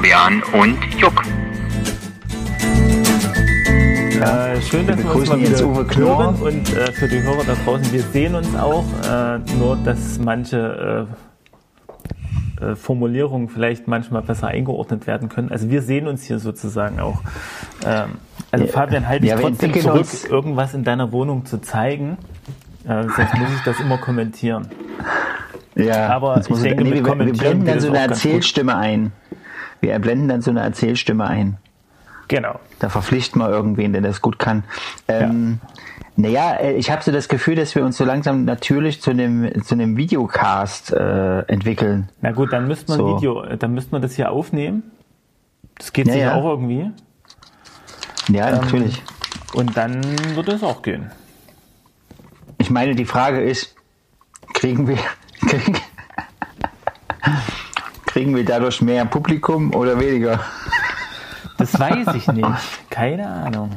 Fabian und Juck. Äh, schön, dass wir, wir uns mal wieder hören und äh, für die Hörer da draußen, wir sehen uns auch, äh, nur dass manche äh, äh, Formulierungen vielleicht manchmal besser eingeordnet werden können. Also wir sehen uns hier sozusagen auch. Ähm, also ja, Fabian, halte ich ja, trotzdem zurück, irgendwas in deiner Wohnung zu zeigen. Äh, sonst muss ich das immer kommentieren. Ja, aber ich denke, nee, wir, wir blenden dann so eine Erzählstimme ein. Wir blenden dann so eine Erzählstimme ein. Genau. Da verpflichten wir irgendwen, der das gut kann. Ähm, ja. Naja, äh, ich habe so das Gefühl, dass wir uns so langsam natürlich zu einem, zu einem Videocast äh, entwickeln. Na gut, dann müsste man so. Video, dann müsste man das hier aufnehmen. Das geht ja, sicher ja. auch irgendwie. Ja, ähm, natürlich. Und dann würde es auch gehen. Ich meine, die Frage ist, kriegen wir, kriegen, kriegen wir dadurch mehr Publikum oder weniger? Das weiß ich nicht. Keine Ahnung.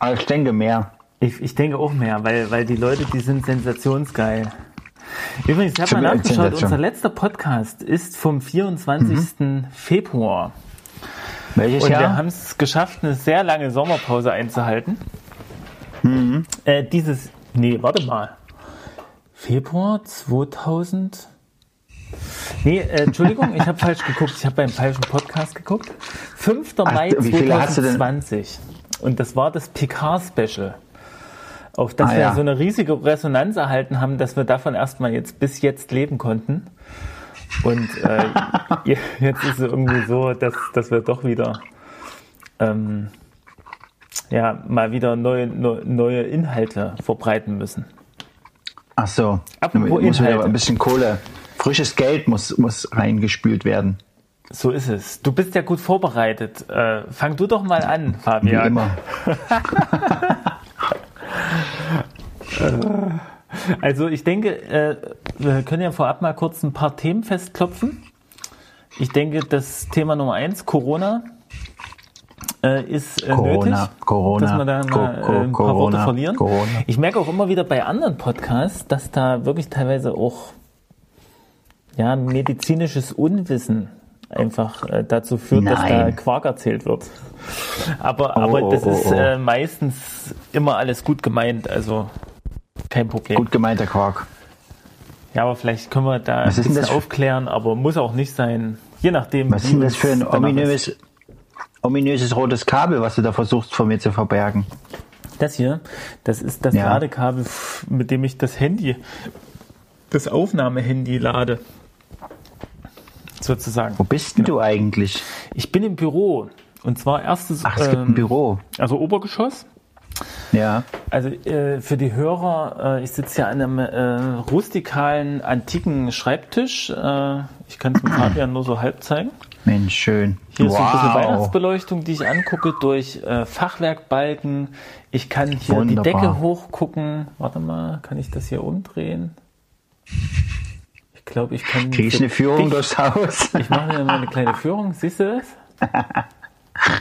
Aber ich denke mehr. Ich, ich denke auch mehr, weil, weil die Leute, die sind sensationsgeil. Übrigens, ich habe mal nachgeschaut, unser letzter Podcast ist vom 24. Mhm. Februar. Welches Und Jahr? wir haben es geschafft, eine sehr lange Sommerpause einzuhalten. Mhm. Äh, dieses, nee, warte mal. Februar 2000. Nee, äh, Entschuldigung, ich habe falsch geguckt. Ich habe beim falschen Podcast geguckt. 5. Ach, Mai 2020. Und das war das Picard-Special. Auf das ah, wir ja. so eine riesige Resonanz erhalten haben, dass wir davon erstmal jetzt bis jetzt leben konnten. Und äh, jetzt ist es irgendwie so, dass, dass wir doch wieder ähm, ja, mal wieder neue, neue Inhalte verbreiten müssen. Ach so. Apropos muss wieder ein bisschen Kohle frisches Geld muss, muss reingespült werden. So ist es. Du bist ja gut vorbereitet. Äh, fang du doch mal an, Fabian. Wie immer. also ich denke, äh, wir können ja vorab mal kurz ein paar Themen festklopfen. Ich denke, das Thema Nummer eins, Corona, äh, ist äh, Corona, nötig, Corona, dass wir da mal äh, ein paar Worte verlieren. Corona. Ich merke auch immer wieder bei anderen Podcasts, dass da wirklich teilweise auch ja, medizinisches Unwissen einfach äh, dazu führt, Nein. dass da Quark erzählt wird. Aber, oh, aber das oh, ist oh. Äh, meistens immer alles gut gemeint, also kein Problem. Gut gemeinter Quark. Ja, aber vielleicht können wir da Was ein bisschen aufklären, aber muss auch nicht sein. Je nachdem. Was ist denn das für ein ominöses, ominöses rotes Kabel, was du da versuchst von mir zu verbergen? Das hier, das ist das ja. Ladekabel, mit dem ich das Handy, das Aufnahmehandy lade sozusagen. Wo bist genau. du eigentlich? Ich bin im Büro. Und zwar erstes. Ach, es gibt ein ähm, Büro. Also Obergeschoss. Ja. Also äh, für die Hörer, äh, ich sitze ja an einem äh, rustikalen, antiken Schreibtisch. Äh, ich kann es mit Fabian nur so halb zeigen. Mensch, schön. Hier wow. ist so ein bisschen Weihnachtsbeleuchtung, die ich angucke durch äh, Fachwerkbalken. Ich kann hier Wunderbar. die Decke hochgucken. Warte mal, kann ich das hier umdrehen? Ich glaube, ich kann. Kriege ich eine Führung dich, durchs Haus? Ich mache mir mal eine kleine Führung. Siehst du das?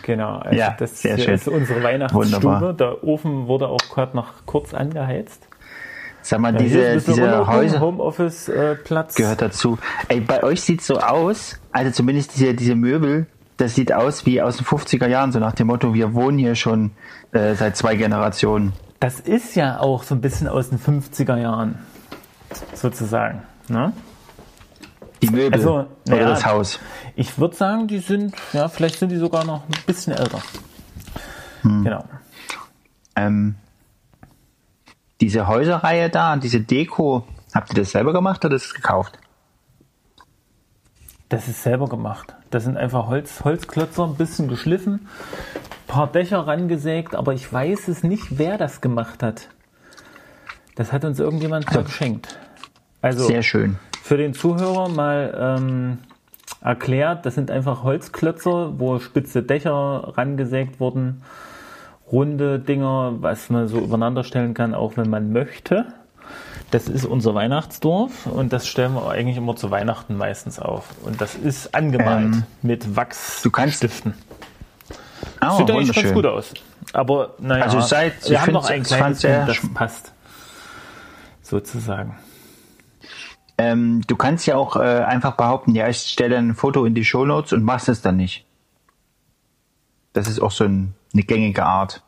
Genau, also ja, das sehr schön. ist unsere Weihnachtsstube. Wunderbar. Der Ofen wurde auch gerade noch kurz angeheizt. Sag mal, ja, diese, diese Häuser Homeoffice äh, gehört dazu. Ey, bei euch sieht es so aus, also zumindest diese, diese Möbel, das sieht aus wie aus den 50er Jahren, so nach dem Motto, wir wohnen hier schon äh, seit zwei Generationen. Das ist ja auch so ein bisschen aus den 50er Jahren, sozusagen. Ne? Die Möbel also, oder ja, das Haus? Ich würde sagen, die sind, ja, vielleicht sind die sogar noch ein bisschen älter. Hm. Genau. Ähm, diese Häuserreihe da, diese Deko, habt ihr das selber gemacht oder ist es gekauft? Das ist selber gemacht. Das sind einfach Holz, Holzklötzer, ein bisschen geschliffen, ein paar Dächer rangesägt, aber ich weiß es nicht, wer das gemacht hat. Das hat uns irgendjemand also, geschenkt. Also, sehr schön für den Zuhörer mal ähm, erklärt, das sind einfach Holzklötzer, wo spitze Dächer rangesägt wurden, runde Dinger, was man so übereinander stellen kann, auch wenn man möchte. Das ist unser Weihnachtsdorf und das stellen wir eigentlich immer zu Weihnachten meistens auf. Und das ist angemalt ähm, mit Wachsstiften. Oh, Sieht eigentlich ganz gut aus. Aber naja, also seit, wir haben noch ein kleines, das passt. Sozusagen. Ähm, du kannst ja auch äh, einfach behaupten, ja, ich stelle ein Foto in die Shownotes und machst es dann nicht. Das ist auch so ein, eine gängige Art.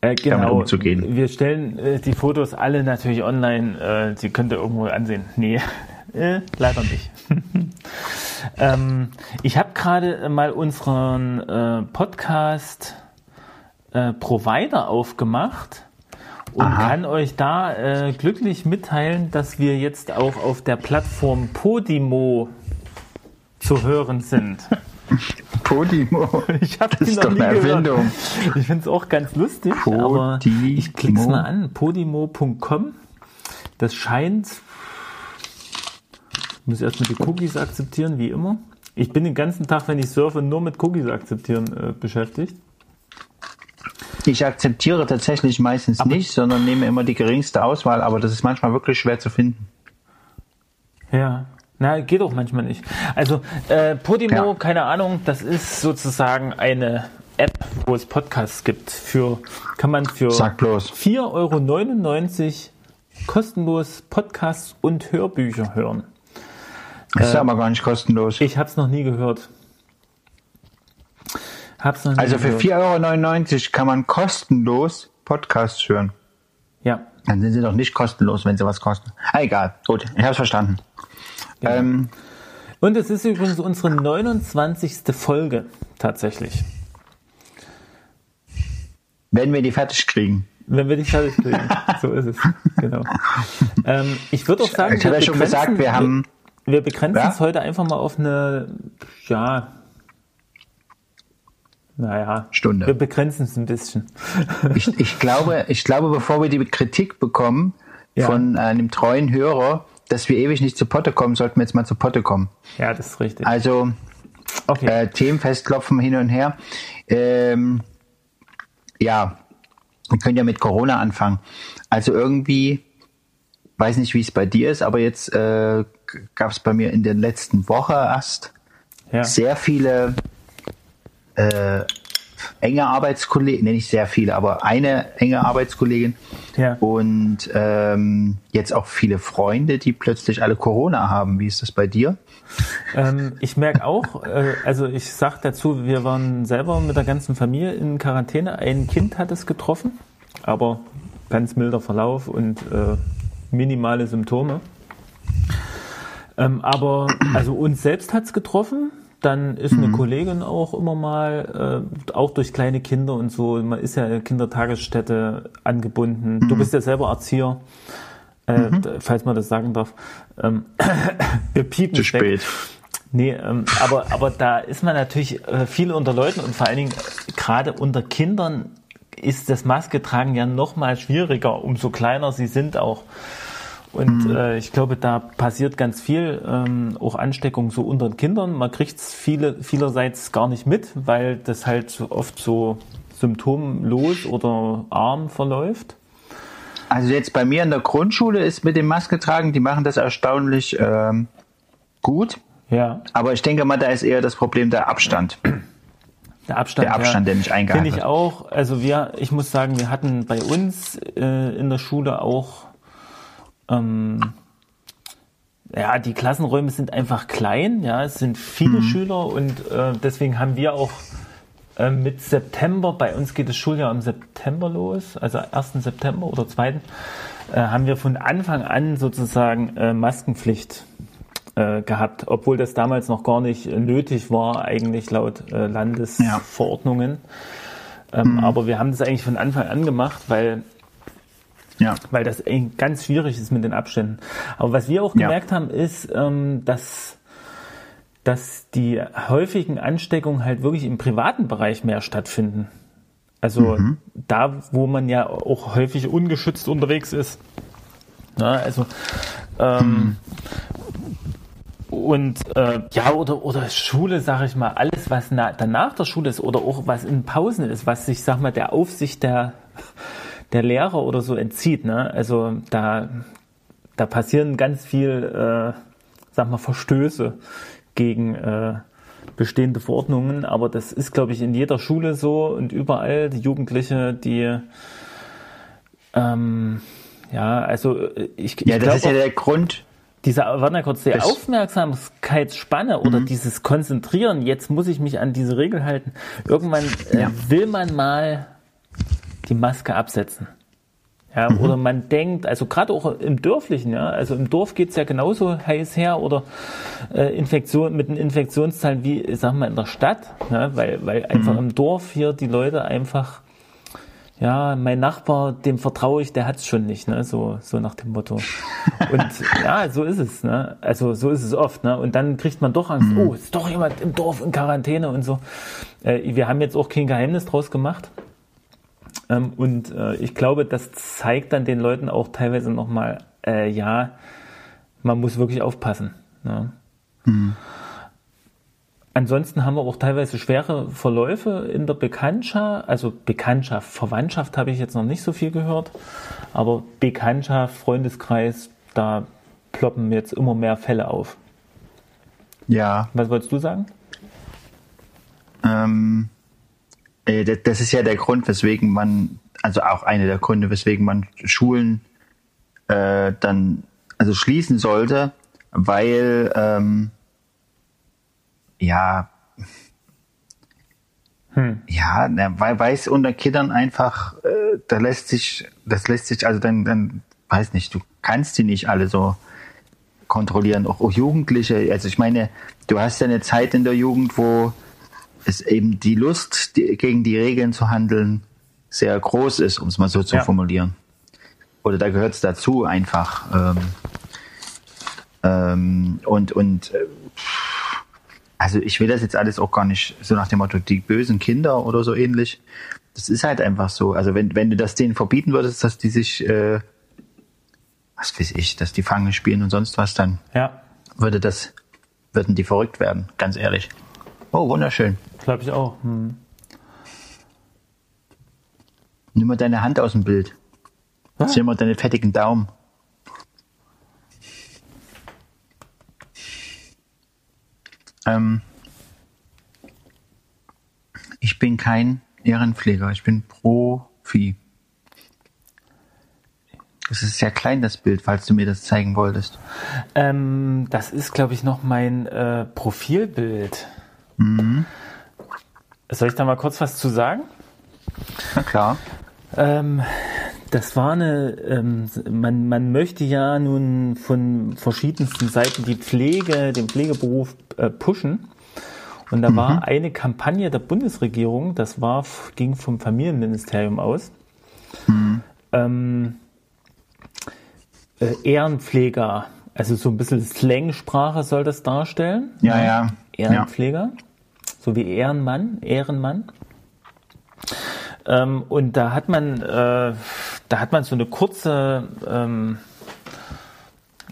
Äh, genau, umzugehen. wir stellen äh, die Fotos alle natürlich online. Äh, Sie könnt ihr irgendwo ansehen. Nee, äh, leider nicht. ähm, ich habe gerade mal unseren äh, Podcast äh, Provider aufgemacht und Aha. kann euch da äh, glücklich mitteilen, dass wir jetzt auch auf der Plattform Podimo zu hören sind. Podimo. Ich habe das ist doch eine Erfindung. Ich finde es auch ganz lustig, Podimo. aber ich klick's mal an. Podimo.com. Das scheint. Ich muss erstmal die Cookies akzeptieren, wie immer. Ich bin den ganzen Tag, wenn ich surfe, nur mit Cookies akzeptieren äh, beschäftigt. Ich akzeptiere tatsächlich meistens aber nicht, sondern nehme immer die geringste Auswahl, aber das ist manchmal wirklich schwer zu finden. Ja, na, geht auch manchmal nicht. Also äh, Podimo, ja. keine Ahnung, das ist sozusagen eine App, wo es Podcasts gibt. Für kann man für 4,99 Euro kostenlos Podcasts und Hörbücher hören. Das ist äh, aber gar nicht kostenlos. Ich habe es noch nie gehört. Hab's noch also für 4,99 Euro kann man kostenlos Podcasts hören. Ja. Dann sind sie doch nicht kostenlos, wenn sie was kosten. Ah, egal. Gut, ich habe es verstanden. Genau. Ähm, Und es ist übrigens unsere 29. Folge tatsächlich. Wenn wir die fertig kriegen. Wenn wir die fertig kriegen. so ist es. Genau. Ähm, ich würde auch sagen, ich habe ja schon gesagt, wir haben. Wir, wir begrenzen ja? es heute einfach mal auf eine, ja, naja, Stunde. Wir begrenzen es ein bisschen. ich, ich, glaube, ich glaube, bevor wir die Kritik bekommen ja. von einem treuen Hörer, dass wir ewig nicht zu Potte kommen, sollten wir jetzt mal zu Potte kommen. Ja, das ist richtig. Also okay. äh, Themen festklopfen hin und her. Ähm, ja, wir können ja mit Corona anfangen. Also irgendwie, weiß nicht, wie es bei dir ist, aber jetzt äh, gab es bei mir in der letzten Woche erst ja. sehr viele äh, enge Arbeitskollegen, nenne ich sehr viele, aber eine enge Arbeitskollegin ja. und ähm, jetzt auch viele Freunde, die plötzlich alle Corona haben. Wie ist das bei dir? Ähm, ich merke auch, äh, also ich sag dazu, wir waren selber mit der ganzen Familie in Quarantäne. Ein Kind hat es getroffen, aber ganz milder Verlauf und äh, minimale Symptome. Ähm, aber also uns selbst hat es getroffen. Dann ist eine mhm. Kollegin auch immer mal, äh, auch durch kleine Kinder und so, man ist ja in Kindertagesstätte angebunden. Mhm. Du bist ja selber Erzieher, äh, mhm. falls man das sagen darf. Ähm, wir piepen Zu spät. Nee, ähm, aber, aber da ist man natürlich äh, viel unter Leuten und vor allen Dingen gerade unter Kindern ist das Maske tragen ja noch mal schwieriger, umso kleiner sie sind auch. Und mhm. äh, ich glaube, da passiert ganz viel, ähm, auch Ansteckung so unter den Kindern. Man kriegt es viele, vielerseits gar nicht mit, weil das halt so oft so symptomlos oder arm verläuft. Also jetzt bei mir in der Grundschule ist mit dem Maske tragen, die machen das erstaunlich ähm, gut. Ja. Aber ich denke mal, da ist eher das Problem der Abstand. Der Abstand, der, Abstand, ja, der nicht eingehalten Finde ich auch. Also wir, ich muss sagen, wir hatten bei uns äh, in der Schule auch ähm, ja, die Klassenräume sind einfach klein, ja, es sind viele mhm. Schüler und äh, deswegen haben wir auch äh, mit September, bei uns geht das Schuljahr im September los, also 1. September oder 2. Äh, haben wir von Anfang an sozusagen äh, Maskenpflicht äh, gehabt, obwohl das damals noch gar nicht nötig war, eigentlich laut äh, Landesverordnungen. Ja. Ähm, mhm. Aber wir haben das eigentlich von Anfang an gemacht, weil ja. Weil das ganz schwierig ist mit den Abständen. Aber was wir auch gemerkt ja. haben, ist, ähm, dass dass die häufigen Ansteckungen halt wirklich im privaten Bereich mehr stattfinden. Also mhm. da, wo man ja auch häufig ungeschützt unterwegs ist. Na, also ähm, mhm. und äh, ja oder oder Schule, sage ich mal, alles was na, danach der Schule ist oder auch was in Pausen ist, was sich, sag mal, der Aufsicht der der Lehrer oder so entzieht. Ne? Also da, da passieren ganz viel, äh, sag mal, Verstöße gegen äh, bestehende Verordnungen, aber das ist, glaube ich, in jeder Schule so und überall die Jugendliche, die ähm, ja, also äh, ich, ja, das ist ja der Grund. Die diese, warte kurz, die Aufmerksamkeitsspanne oder dieses Konzentrieren, jetzt muss ich mich an diese Regel halten. Irgendwann äh, Ja. will man mal die Maske absetzen. Ja, oder man denkt, also gerade auch im Dörflichen, ja, also im Dorf geht's ja genauso heiß her oder äh, Infektion mit den Infektionszahlen wie, sagen wir, in der Stadt, ja, weil, weil einfach im Dorf hier die Leute einfach, ja, mein Nachbar, dem vertraue ich, der hat's schon nicht, ne, so, so nach dem Motto. Und ja, so ist es, ne, also so ist es oft, ne, und dann kriegt man doch Angst, oh, ist doch jemand im Dorf in Quarantäne und so. Äh, wir haben jetzt auch kein Geheimnis draus gemacht. Ähm, und äh, ich glaube, das zeigt dann den Leuten auch teilweise nochmal, äh, ja, man muss wirklich aufpassen. Ne? Ansonsten haben wir auch teilweise schwere Verläufe in der Bekanntschaft, also Bekanntschaft, Verwandtschaft habe ich jetzt noch nicht so viel gehört, aber Bekanntschaft, Freundeskreis, da ploppen jetzt immer mehr Fälle auf. Ja, Was wolltest du sagen? ähm, äh, das, das ist ja der Grund, weswegen man, also auch einer der Gründe, weswegen man Schulen äh, dann also schließen sollte, weil ähm, ja Hm. ja, weil weil es unter Kindern einfach, äh, da lässt sich, das lässt sich, also dann, dann, weiß nicht, du kannst die nicht alle so kontrollieren, auch, auch Jugendliche. Also ich meine, du hast ja eine Zeit in der Jugend, wo es eben die Lust, die, gegen die Regeln zu handeln, sehr groß ist, um es mal so zu Ja. formulieren. Oder da gehört es dazu einfach. Ähm, ähm, und und äh, also ich will das jetzt alles auch gar nicht so nach dem Motto, die bösen Kinder oder so ähnlich. Das ist halt einfach so. Also wenn, wenn du das denen verbieten würdest, dass die sich, äh, was weiß ich, dass die Fangen spielen und sonst was, dann Ja, würde das, würden die verrückt werden, ganz ehrlich. Oh, wunderschön. glaube ich auch. Hm. Nimm mal deine Hand aus dem Bild. Was? Sieh mal deine fettigen Daumen. Ähm, ich bin kein Ehrenpfleger, ich bin Profi. Das ist sehr klein, das Bild, falls du mir das zeigen wolltest. Ähm, das ist, glaube ich, noch mein äh, Profilbild. Soll ich da mal kurz was zu sagen? Na klar. Ähm, das war eine, ähm, man, man möchte ja nun von verschiedensten Seiten die Pflege, den Pflegeberuf äh, pushen. Und da war eine Kampagne der Bundesregierung, das war, ging vom Familienministerium aus. Ähm, äh, Ehrenpfleger, also so ein bisschen Slangsprache soll das darstellen. Ja, ja. Ehrenpfleger, so wie Ehrenmann, Ehrenmann. Ähm, und da hat man, äh, da hat man so eine kurze, ähm,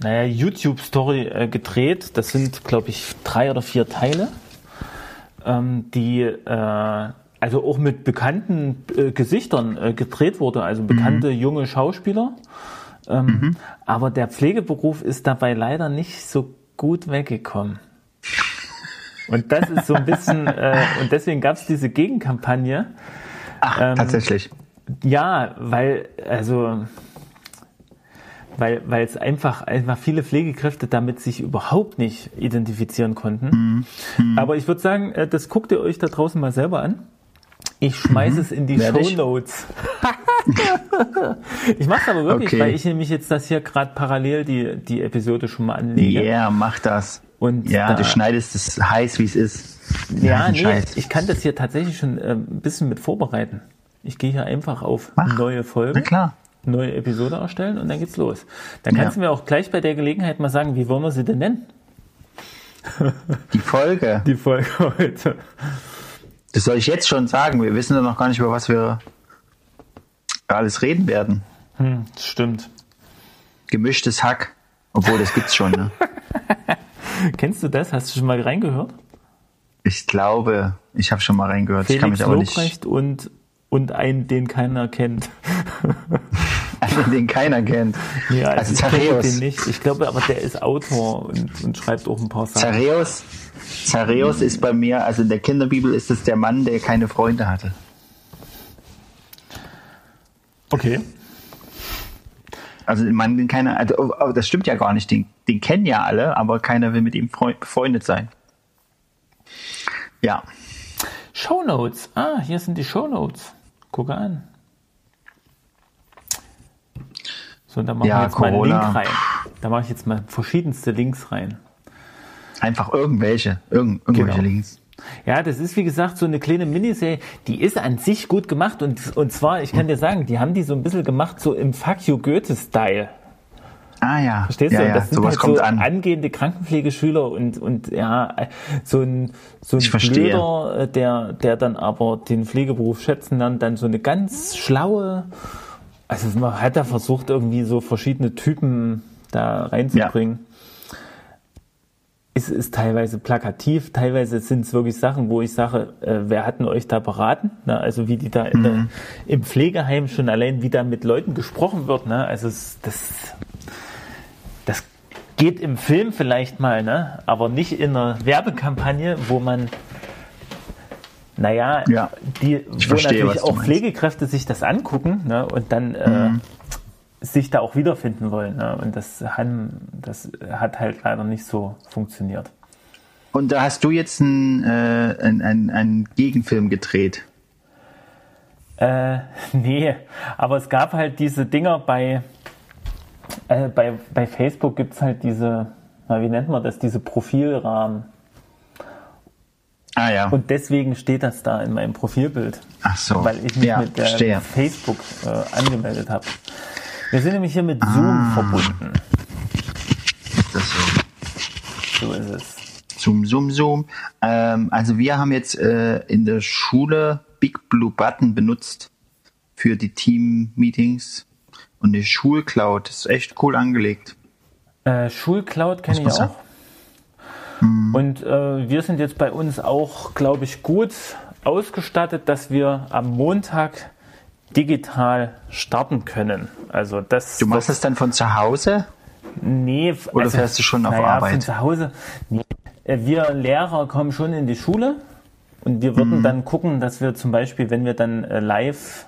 naja, YouTube-Story äh, gedreht. Das sind, glaube ich, drei oder vier Teile, ähm, die äh, also auch mit bekannten äh, Gesichtern äh, gedreht wurde, also bekannte junge Schauspieler. Ähm, Aber der Pflegeberuf ist dabei leider nicht so gut weggekommen. Und das ist so ein bisschen, äh, und deswegen gab es diese Gegenkampagne. Ach, Ähm, tatsächlich. Ja, weil, also, weil, weil es einfach, einfach viele Pflegekräfte damit sich überhaupt nicht identifizieren konnten. Aber ich würde sagen, äh, das guckt ihr euch da draußen mal selber an. Ich schmeiße es in die. Show Notes. ich mache aber wirklich, Okay. weil ich nämlich jetzt das hier gerade parallel die, die Episode schon mal anlege. Yeah, mach das. Und Ja, da- du schneidest es heiß, wie es ist. Ja, nee, Scheiß. ich kann das hier tatsächlich schon äh, ein bisschen mit vorbereiten. Ich gehe hier einfach auf Mach. neue Na Folge, klar. neue Episode erstellen und dann geht's los. Dann Ja. kannst du mir auch gleich bei der Gelegenheit mal sagen, wie wollen wir sie denn nennen? Die Folge. Die Folge heute. Das soll ich jetzt schon sagen. Wir wissen doch noch gar nicht, über was wir alles reden werden. Hm, stimmt. Gemischtes Hack. Obwohl, das gibt's schon, ne? Kennst du das? Hast du schon mal reingehört? Ich glaube, ich habe schon mal reingehört. ich kann Felix mich aber nicht. Lobrecht und, und einen, den keiner kennt. Einen, den keiner kennt. Ja, also ich kenne den Zareus. nicht. Ich glaube aber, der ist Autor und, und schreibt auch ein paar Sachen. Zareus. Zareus ist bei mir, also in der Kinderbibel ist es der Mann, der keine Freunde hatte. Okay. Also den keiner, also, oh, oh, das stimmt ja gar nicht. Den den kennen ja alle, aber keiner will mit ihm befreundet sein. Ja. Shownotes. Ah, hier sind die Shownotes. Gucke an. So, da mache ja, ich jetzt Corona. mal einen Link rein. Da mache ich jetzt mal verschiedenste Links rein. Einfach irgendwelche, irgend, irgendwelche genau. Links. Ja, das ist wie gesagt so eine kleine Miniserie, die ist an sich gut gemacht und, und zwar, ich kann dir sagen, die haben die so ein bisschen gemacht, so im Fuck you Goethe-Style. Ah ja. Verstehst ja, du? Ja, das sind halt so an. angehende Krankenpflegeschüler und, und ja, so ein, so ein Blöder, der, der dann aber den Pflegeberuf schätzen lernt, dann so eine ganz schlaue, also man hat da versucht, irgendwie so verschiedene Typen da reinzubringen. Ja. Es ist teilweise plakativ, teilweise sind es wirklich Sachen, wo ich sage, äh, wer hat denn euch da beraten? Ne? Also wie die da mhm. der, im Pflegeheim schon allein, wie da mit Leuten gesprochen wird. Ne? Also es, das, das geht im Film vielleicht mal, ne? aber nicht in einer Werbekampagne, wo man naja, ja, die, wo verstehe, natürlich auch Pflegekräfte sich das angucken ne, und dann äh, mhm. Äh, sich da auch wiederfinden wollen. Ne, und das, haben, das hat halt leider nicht so funktioniert. Und da hast du jetzt einen, äh, einen, einen Gegenfilm gedreht? Äh, nee, aber es gab halt diese Dinger bei, äh, bei, bei Facebook gibt es halt diese, wie nennt man das, diese Profilrahmen. Ah ja. Und deswegen steht das da in meinem Profilbild. Ach so. Weil ich mich ja, mit verstehe. Facebook äh, angemeldet habe. Wir sind nämlich hier mit Zoom ah. verbunden. Ist das so? So ist es. Zoom, Zoom, Zoom. Ähm, also wir haben jetzt äh, in der Schule Big Blue Button benutzt für die Team-Meetings. Und die Schulcloud ist echt cool angelegt. Äh, Schulcloud kenne ich auch. Sagen? Mhm. Und äh, wir sind jetzt bei uns auch, glaube ich, gut ausgestattet, dass wir am Montag digital starten können. Also das. Du machst es dann von zu Hause? Nee, oder also, fährst du schon auf naja, Arbeit? Von zu Hause. Nee. Äh, wir Lehrer kommen schon in die Schule und wir würden mhm. dann gucken, dass wir zum Beispiel, wenn wir dann äh, live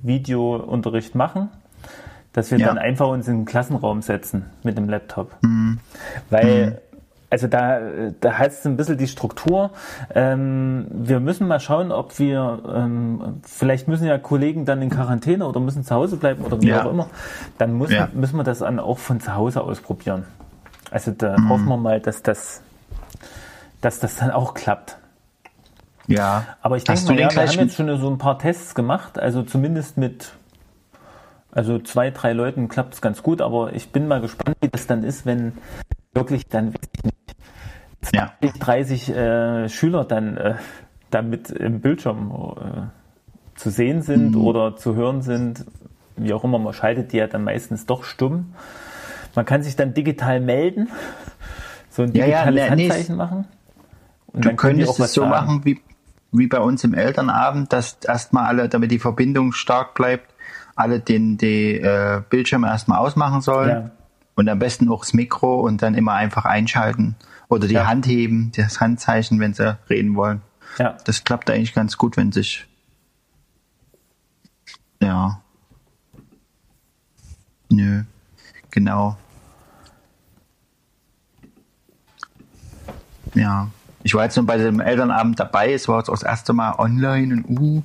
Videounterricht machen, dass wir ja. dann einfach uns in den Klassenraum setzen mit dem Laptop. Mhm. Weil mhm. Also da, da heißt es ein bisschen die Struktur. Ähm, wir müssen mal schauen, ob wir, ähm, vielleicht müssen ja Kollegen dann in Quarantäne oder müssen zu Hause bleiben oder wie ja. auch immer. Dann muss, ja. müssen wir das dann auch von zu Hause ausprobieren. Also da mhm. hoffen wir mal, dass das, dass das dann auch klappt. Ja. Aber ich denke mal, ja, wir haben jetzt schon so ein paar Tests gemacht, also zumindest mit also zwei, drei Leuten klappt es ganz gut, aber ich bin mal gespannt, wie das dann ist, wenn wirklich dann, 20, ja. 30 äh, Schüler dann äh, damit im Bildschirm äh, zu sehen sind mhm. oder zu hören sind, wie auch immer, man schaltet die ja dann meistens doch stumm. Man kann sich dann digital melden, so ein digitales ja, ja, ne, Handzeichen nee, machen. Und du könntest es so sagen. machen wie, wie bei uns im Elternabend, dass erstmal alle, damit die Verbindung stark bleibt, alle den die äh, Bildschirme erstmal ausmachen sollen. Ja. Und am besten auch das Mikro und dann immer einfach einschalten oder die ja. Hand heben, das Handzeichen, wenn sie reden wollen. Ja. Das klappt eigentlich ganz gut, wenn sich. Ja. Nö. Genau. Ja. Ich war jetzt nur bei dem Elternabend dabei. Es war jetzt auch das erste Mal online und uh,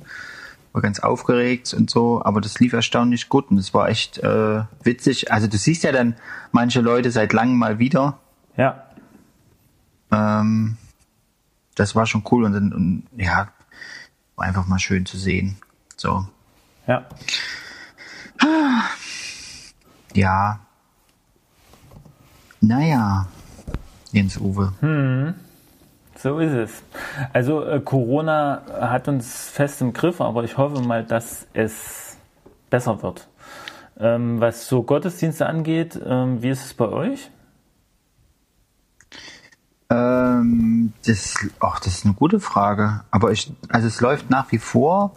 war ganz aufgeregt und so, aber das lief erstaunlich gut und es war echt äh, witzig. Also du siehst ja dann manche Leute seit langem mal wieder. Ja. Ähm, das war schon cool und, dann, und ja, einfach mal schön zu sehen. So. Ja. Ja. Naja, Jens Uwe. Hm. So ist es. Also äh, Corona hat uns fest im Griff, aber ich hoffe mal, dass es besser wird. Ähm, was so Gottesdienste angeht, ähm, wie ist es bei euch? Ähm, das, ach, das ist eine gute Frage. Aber ich, also es läuft nach wie vor.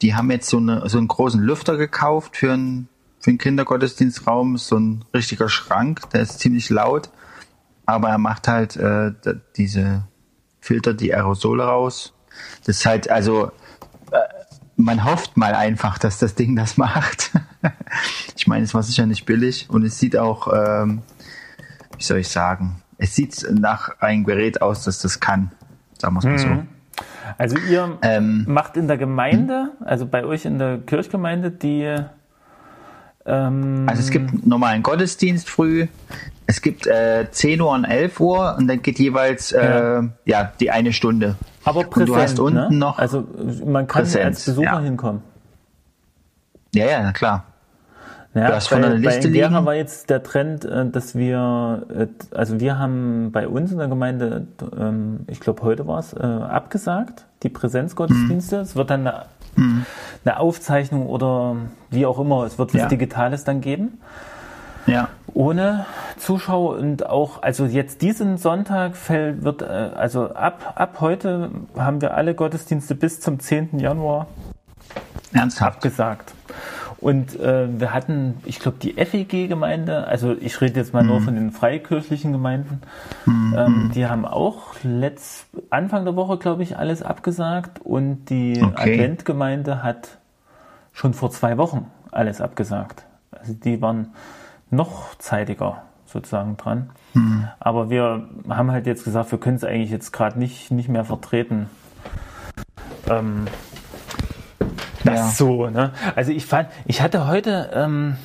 Die haben jetzt so, eine, so einen großen Lüfter gekauft für einen, für einen Kindergottesdienstraum, so ein richtiger Schrank, der ist ziemlich laut, aber er macht halt äh, diese filtert die Aerosole raus. Das ist halt, also, äh, man hofft mal einfach, dass das Ding das macht. ich meine, es war sicher nicht billig und es sieht auch, ähm, wie soll ich sagen, es sieht nach einem Gerät aus, dass das kann. Sagen wir es mal so. Mhm. Also ihr ähm, macht in der Gemeinde, also bei euch in der Kirchgemeinde, die ähm, also es gibt normalen Gottesdienst früh, es gibt äh, 10 Uhr und 11 Uhr und dann geht jeweils äh, ja. ja. die eine Stunde. Aber präsent, und du hast unten ne? noch also man kann Präsenz, als Besucher ja. hinkommen. Ja, ja, klar. Ja, du hast von bei, der Liste bei Indiana war jetzt der Trend, äh, dass wir, äh, also wir haben bei uns in der Gemeinde, ähm, ich glaube heute war es, abgesagt, die Präsenzgottesdienste. Mhm. Es wird dann eine, mhm. eine, Aufzeichnung oder wie auch immer, es wird was ja. Digitales dann geben. Ja. Ohne Zuschauer und auch, also jetzt diesen Sonntag fällt, wird, also ab, ab heute haben wir alle Gottesdienste bis zum 10. Januar Ernsthaft? abgesagt. Und äh, wir hatten, ich glaube, die FEG-Gemeinde, also ich rede jetzt mal mhm. nur von den freikirchlichen Gemeinden, mhm. ähm, die haben auch letzt, Anfang der Woche, glaube ich, alles abgesagt und die okay. Adventgemeinde hat schon vor zwei Wochen alles abgesagt. Also die waren noch zeitiger sozusagen dran. Mhm. Aber wir haben halt jetzt gesagt, wir können es eigentlich jetzt gerade nicht, nicht mehr vertreten. Ähm, das ja. so, ne? Also ich fand, ich hatte heute, ähm,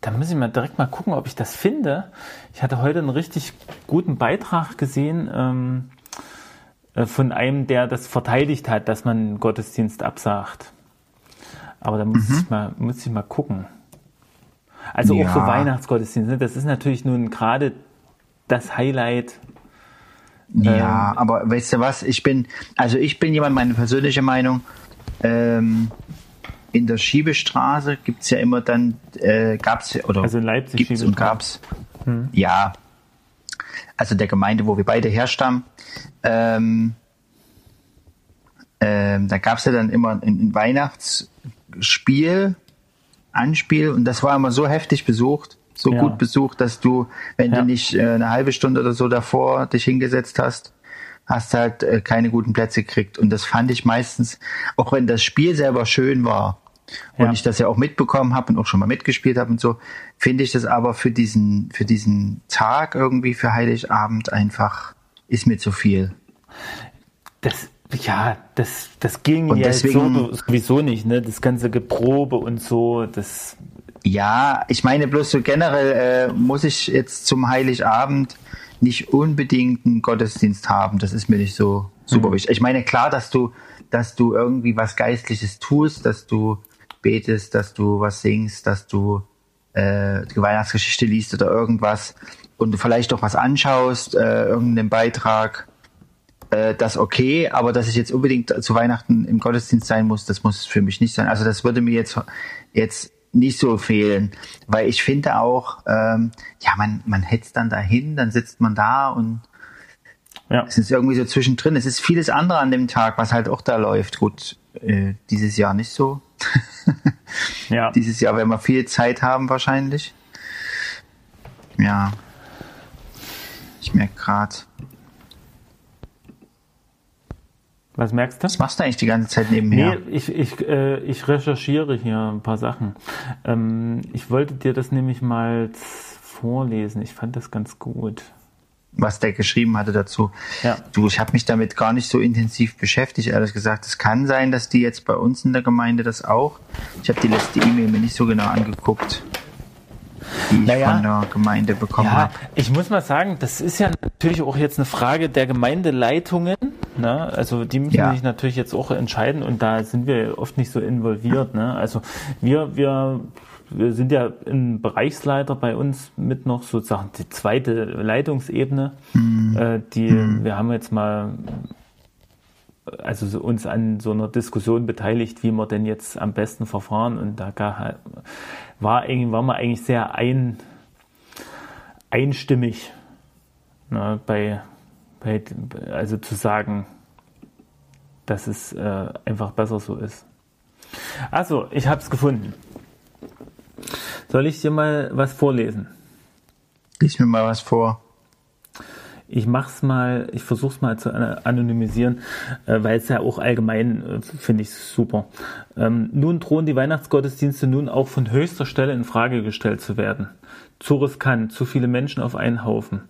da muss ich mal direkt mal gucken, ob ich das finde. Ich hatte heute einen richtig guten Beitrag gesehen ähm, äh, von einem, der das verteidigt hat, dass man Gottesdienst absagt. Aber da muss mhm. ich mal, muss ich mal gucken. Also ja. auch so Weihnachtsgottesdienst, ne? das ist natürlich nun gerade das Highlight. Ja, ähm, aber weißt du was, ich bin, also ich bin jemand, meine persönliche Meinung, ähm, in der Schiebestraße gibt es ja immer dann, äh, gab es oder also in Leipzig gibt's und gab es, hm. ja, also der Gemeinde, wo wir beide herstammen, ähm, ähm, da gab es ja dann immer ein, ein Weihnachtsspiel, Anspiel und das war immer so heftig besucht, so ja. gut besucht, dass du, wenn ja. du nicht äh, eine halbe Stunde oder so davor dich hingesetzt hast, hast halt äh, keine guten Plätze gekriegt. Und das fand ich meistens, auch wenn das Spiel selber schön war und ja. ich das ja auch mitbekommen habe und auch schon mal mitgespielt habe und so, finde ich das aber für diesen, für diesen Tag irgendwie, für Heiligabend einfach, ist mir zu viel. Das, ja, das, das ging und ja deswegen, so, sowieso nicht, ne? Das ganze Geprobe und so, das. Ja, ich meine bloß so generell äh, muss ich jetzt zum Heiligabend nicht unbedingt einen Gottesdienst haben. Das ist mir nicht so super mhm. wichtig. Ich meine, klar, dass du, dass du irgendwie was Geistliches tust, dass du betest, dass du was singst, dass du äh, die Weihnachtsgeschichte liest oder irgendwas und du vielleicht auch was anschaust, äh, irgendeinen Beitrag, äh, das okay, aber dass ich jetzt unbedingt zu Weihnachten im Gottesdienst sein muss, das muss für mich nicht sein. Also das würde mir jetzt jetzt nicht so fehlen, weil ich finde auch, ähm, ja, man, man hetzt dann dahin, dann sitzt man da und ja. es ist irgendwie so zwischendrin. Es ist vieles andere an dem Tag, was halt auch da läuft. Gut, äh, dieses Jahr nicht so. ja. Dieses Jahr werden wir viel Zeit haben wahrscheinlich. Ja. Ich merke gerade. Was merkst du? Was machst du eigentlich die ganze Zeit nebenher? Nee, ich, ich, äh, ich recherchiere hier ein paar Sachen. Ähm, ich wollte dir das nämlich mal vorlesen. Ich fand das ganz gut. Was der geschrieben hatte dazu. Ja. Du, ich habe mich damit gar nicht so intensiv beschäftigt, ehrlich gesagt. Es kann sein, dass die jetzt bei uns in der Gemeinde das auch. Ich habe die letzte E-Mail mir nicht so genau angeguckt die ich naja, von der Gemeinde bekommen ja, habe. Ich muss mal sagen, das ist ja natürlich auch jetzt eine Frage der Gemeindeleitungen. Ne? Also die müssen ja. sich natürlich jetzt auch entscheiden und da sind wir oft nicht so involviert. Ne? Also wir, wir, wir sind ja ein Bereichsleiter bei uns mit noch sozusagen die zweite Leitungsebene. Mhm. Äh, die, mhm. wir haben jetzt mal also so uns an so einer Diskussion beteiligt, wie wir denn jetzt am besten verfahren. Und da war, war man eigentlich sehr ein, einstimmig ne, bei, bei, also zu sagen, dass es äh, einfach besser so ist. Also, ich habe es gefunden. Soll ich dir mal was vorlesen? Lies mir mal was vor. ich mach's mal, ich versuch's mal zu anonymisieren, äh, weil es ja auch allgemein äh, finde ich super. Ähm, nun drohen die Weihnachtsgottesdienste nun auch von höchster Stelle in Frage gestellt zu werden. Zu riskant, zu viele Menschen auf einen Haufen.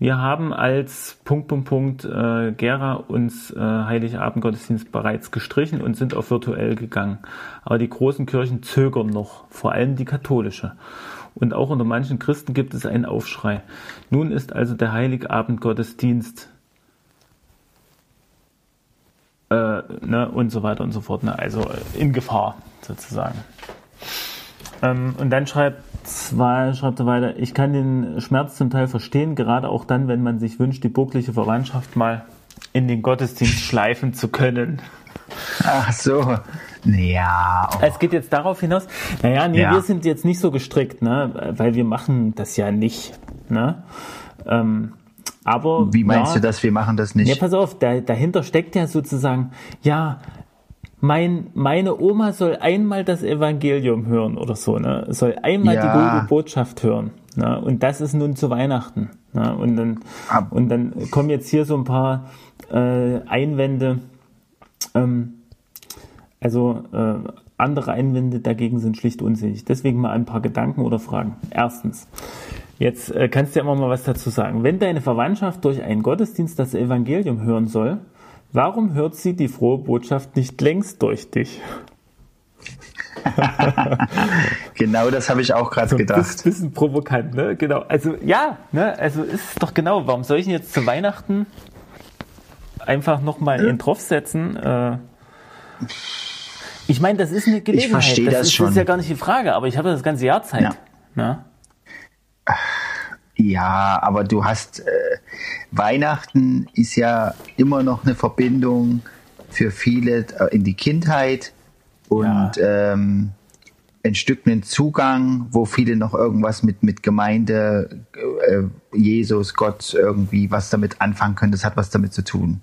Wir haben als Punkt, Punkt, Punkt äh, Gera uns äh, Heiligabendgottesdienst bereits gestrichen und sind auf virtuell gegangen. Aber die großen Kirchen zögern noch, vor allem die katholische. Und auch unter manchen Christen gibt es einen Aufschrei. Nun ist also der Heiligabendgottesdienst äh, ne, und so weiter und so fort, ne, also in Gefahr sozusagen. Ähm, und dann schreibt Zwei schreibt er weiter, ich kann den Schmerz zum Teil verstehen, gerade auch dann, wenn man sich wünscht, die burgliche Verwandtschaft mal in den Gottesdienst schleifen zu können. Ach so. Ja. Oh. Es geht jetzt darauf hinaus. Naja, nee, ja. wir sind jetzt nicht so gestrickt, ne? Weil wir machen das ja nicht. Ne? Ähm, aber. Wie meinst ja, du das? Wir machen das nicht? Ja, pass auf, da, dahinter steckt ja sozusagen, ja, mein, meine Oma soll einmal das Evangelium hören oder so, ne? Soll einmal ja. die gute Botschaft hören. Ne? Und das ist nun zu Weihnachten. Ne? Und dann, Ab. und dann kommen jetzt hier so ein paar äh, Einwände. Ähm, also äh, andere Einwände dagegen sind schlicht unsinnig. Deswegen mal ein paar Gedanken oder Fragen. Erstens, jetzt äh, kannst du ja immer mal was dazu sagen. Wenn deine Verwandtschaft durch einen Gottesdienst das Evangelium hören soll, Warum hört sie die frohe Botschaft nicht längst durch dich? genau das habe ich auch gerade so gedacht. Das ist ein bisschen provokant, ne? Genau. Also ja, ne? Also ist doch genau. Warum soll ich denn jetzt zu Weihnachten einfach nochmal einen draufsetzen? Äh, ich meine, das ist eine Gelegenheit. Ich verstehe das, das ist, schon. Das ist ja gar nicht die Frage, aber ich habe das ganze Jahr Zeit. Ja. Ne? Ja, aber du hast äh, Weihnachten ist ja immer noch eine Verbindung für viele äh, in die Kindheit und ja. ähm, ein Stück einen Zugang, wo viele noch irgendwas mit, mit Gemeinde, äh, Jesus, Gott irgendwie was damit anfangen können. Das hat was damit zu tun.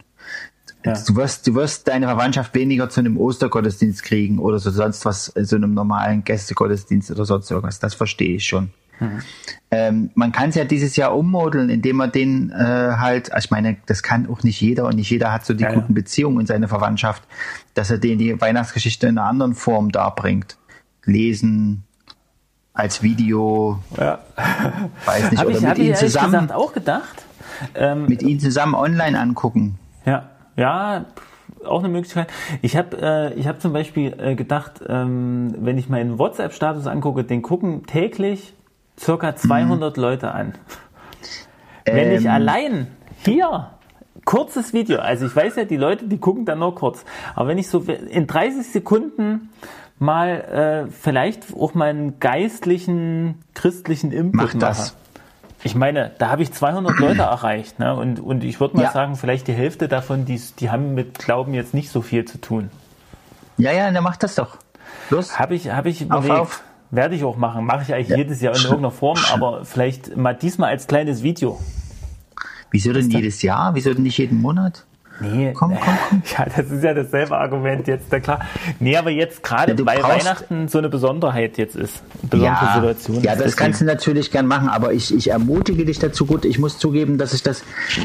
Ja. Du wirst, du wirst deine Verwandtschaft weniger zu einem Ostergottesdienst kriegen oder so sonst was, so einem normalen Gästegottesdienst oder sonst irgendwas. Das verstehe ich schon. Mhm. Ähm, man kann es ja dieses Jahr ummodeln, indem man den äh, halt, also ich meine, das kann auch nicht jeder und nicht jeder hat so die ja, guten ja. Beziehungen in seine Verwandtschaft, dass er den die Weihnachtsgeschichte in einer anderen Form darbringt. Lesen, als Video, ja. weiß nicht, oder ich, mit ihnen zusammen auch gedacht. Ähm, mit ihnen zusammen online angucken. Ja, ja, auch eine Möglichkeit. Ich habe äh, ich hab zum Beispiel äh, gedacht, ähm, wenn ich meinen WhatsApp-Status angucke, den gucken täglich circa 200 mhm. Leute an. Wenn ich ähm. allein hier kurzes Video, also ich weiß ja, die Leute, die gucken dann nur kurz, aber wenn ich so in 30 Sekunden mal äh, vielleicht auch meinen geistlichen, christlichen Input Mach das. mache. Ich meine, da habe ich 200 Leute erreicht, ne? Und, und ich würde mal ja. sagen, vielleicht die Hälfte davon, die, die haben mit Glauben jetzt nicht so viel zu tun. Ja, ja, dann mach das doch. Los. Habe ich, habe ich überlegt. Auf, auf. Werde ich auch machen. Mache ich eigentlich ja. jedes Jahr in irgendeiner Form, aber vielleicht mal diesmal als kleines Video. Wieso denn jedes Jahr? Wieso denn nicht jeden Monat? Nee, komm, komm, komm. Ja, das ist ja dasselbe Argument jetzt, na klar. Nee, aber jetzt gerade, ja, weil Weihnachten so eine Besonderheit jetzt ist. besondere ja, Situation. Ja, das deswegen. kannst du natürlich gern machen, aber ich, ich ermutige dich dazu. Gut, ich muss zugeben, dass ich das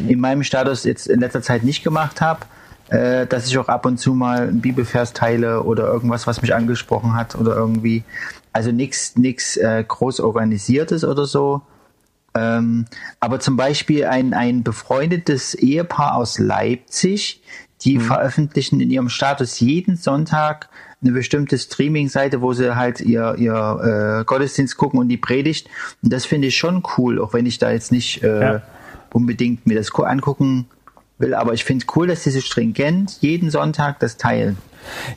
in meinem Status jetzt in letzter Zeit nicht gemacht habe. Äh, dass ich auch ab und zu mal einen Bibelvers teile oder irgendwas, was mich angesprochen hat oder irgendwie. Also nichts nix, äh, groß organisiertes oder so. Ähm, aber zum Beispiel ein, ein befreundetes Ehepaar aus Leipzig, die mhm. veröffentlichen in ihrem Status jeden Sonntag eine bestimmte Streaming-Seite, wo sie halt ihr, ihr äh, Gottesdienst gucken und die Predigt. Und das finde ich schon cool, auch wenn ich da jetzt nicht äh, ja. unbedingt mir das angucken will. Aber ich finde es cool, dass sie so stringent jeden Sonntag das teilen.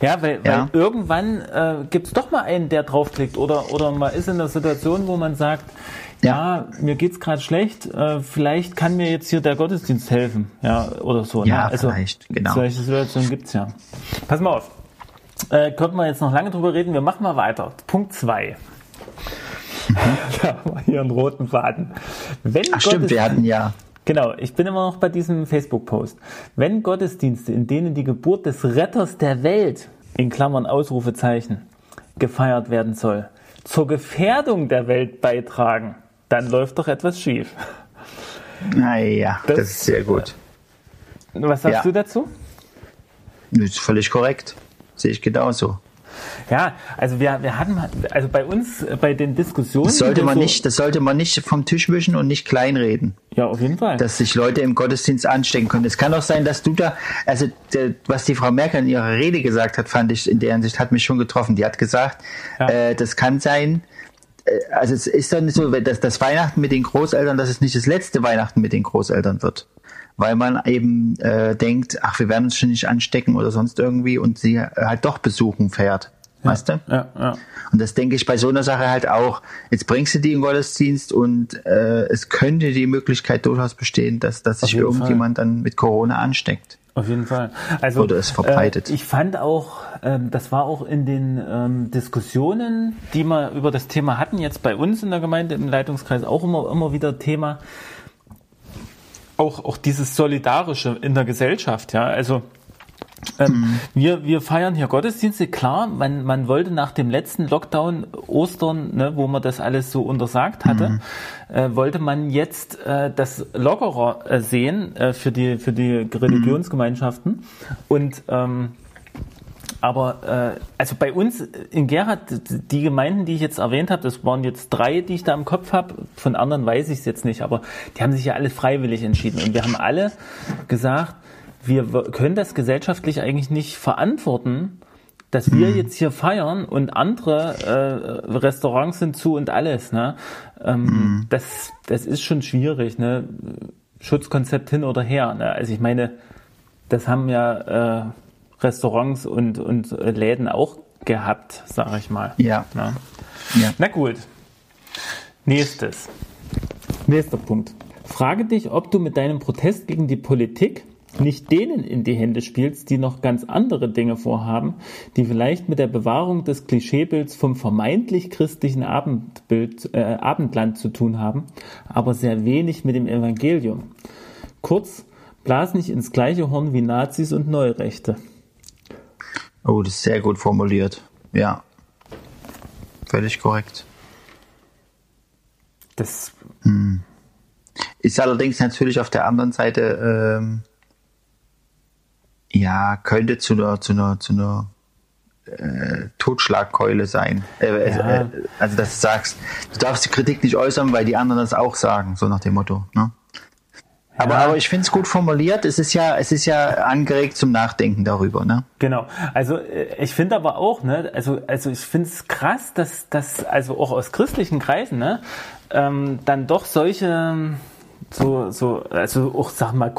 Ja, weil, ja. weil irgendwann äh, gibt es doch mal einen, der draufklickt oder, oder man ist in der Situation, wo man sagt, ja, ja mir geht's gerade schlecht, äh, vielleicht kann mir jetzt hier der Gottesdienst helfen, ja, oder so. Ne? Ja, also, vielleicht, genau. Solche Situationen gibt's ja. Pass mal auf. Äh, könnten wir jetzt noch lange drüber reden, wir machen mal weiter. Punkt zwei. Mhm. da haben wir hier einen roten Faden. Wenn Ach stimmt, wir hatten ja Genau, ich bin immer noch bei diesem Facebook-Post. Wenn Gottesdienste, in denen die Geburt des Retters der Welt, in Klammern Ausrufezeichen, gefeiert werden soll, zur Gefährdung der Welt beitragen, dann läuft doch etwas schief. Naja, das, das, ist sehr gut. Was sagst ja. du dazu? Das ist völlig korrekt. Sehe ich genauso. Ja, also wir, wir hatten, also bei uns, bei den Diskussionen. Das sollte man so nicht, das sollte man nicht vom Tisch wischen und nicht kleinreden. Ja, auf jeden Fall. Dass sich Leute im Gottesdienst anstecken können. Es kann auch sein, dass du da, also was die Frau Merkel in ihrer Rede gesagt hat, fand ich in der Hinsicht, hat mich schon getroffen. Die hat gesagt, ja. äh, das kann sein, äh, also es ist dann so, dass das Weihnachten mit den Großeltern, dass es nicht das letzte Weihnachten mit den Großeltern wird weil man eben äh, denkt, ach, wir werden uns schon nicht anstecken oder sonst irgendwie und sie halt doch besuchen fährt. Ja, weißt du? Ja, ja. Und das denke ich bei so einer Sache halt auch. Jetzt bringst du die in Gottesdienst und äh, es könnte die Möglichkeit durchaus bestehen, dass, dass sich irgendjemand Fall. dann mit Corona ansteckt. Auf jeden Fall. Also, Oder es verbreitet. Äh, ich fand auch, äh, das war auch in den ähm, Diskussionen, die wir über das Thema hatten, jetzt bei uns in der Gemeinde im Leitungskreis auch immer, immer wieder Thema, auch, auch dieses Solidarische in der Gesellschaft, ja. Also ähm, mhm. wir, wir feiern hier Gottesdienste, klar, man, man wollte nach dem letzten Lockdown Ostern, ne, wo man das alles so untersagt hatte, mhm. äh, wollte man jetzt äh, das lockerer äh, sehen äh, für, die, für die Religionsgemeinschaften. Mhm. Und ähm, aber äh, also bei uns in Gerhard, die Gemeinden, die ich jetzt erwähnt habe, das waren jetzt drei, die ich da im Kopf habe. Von anderen weiß ich es jetzt nicht, aber die haben sich ja alle freiwillig entschieden. Und wir haben alle gesagt, wir können das gesellschaftlich eigentlich nicht verantworten, dass wir mhm. jetzt hier feiern und andere äh, Restaurants sind zu und alles. Ne? Ähm, mhm. das, das ist schon schwierig. Ne? Schutzkonzept hin oder her. Ne? Also ich meine, das haben ja äh, Restaurants und, und Läden auch gehabt, sage ich mal. Ja. Na, ja. Na gut. Nächstes. Nächster Punkt. Frage dich, ob du mit deinem Protest gegen die Politik nicht denen in die Hände spielst, die noch ganz andere Dinge vorhaben, die vielleicht mit der Bewahrung des Klischeebilds vom vermeintlich christlichen Abendbild, äh, Abendland zu tun haben, aber sehr wenig mit dem Evangelium. Kurz, blas nicht ins gleiche Horn wie Nazis und Neurechte. Oh, das ist sehr gut formuliert. Ja. Völlig korrekt. Das hm. ist allerdings natürlich auf der anderen Seite, ähm, ja, könnte zu einer, zu einer, zu einer äh, Totschlagkeule sein. Äh, ja. äh, also, dass du sagst, du darfst die Kritik nicht äußern, weil die anderen das auch sagen, so nach dem Motto. Ne? Aber, aber ich finde es gut formuliert. Es ist ja, es ist ja angeregt zum Nachdenken darüber, ne? Genau. Also äh, ich finde aber auch, ne, also, also ich finde es krass, dass, dass also auch aus christlichen Kreisen, ne, ähm, dann doch solche so, so, also auch, sag mal,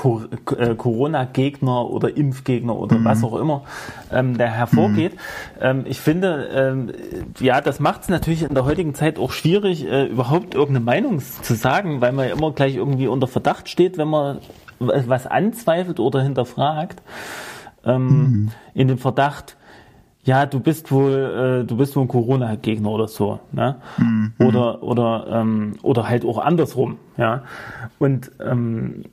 äh, Corona-Gegner oder Impfgegner oder mhm. was auch immer, ähm, der hervorgeht. Mhm. Ähm, ich finde, ähm, ja, das macht es natürlich in der heutigen Zeit auch schwierig, äh, überhaupt irgendeine Meinung zu sagen, weil man ja immer gleich irgendwie unter Verdacht steht, wenn man was anzweifelt oder hinterfragt. Ähm, mhm. In dem Verdacht, ja, du bist wohl, äh, du bist wohl ein Corona-Gegner oder so, ne? Mhm. Oder oder ähm, oder halt auch andersrum, ja. Und ähm,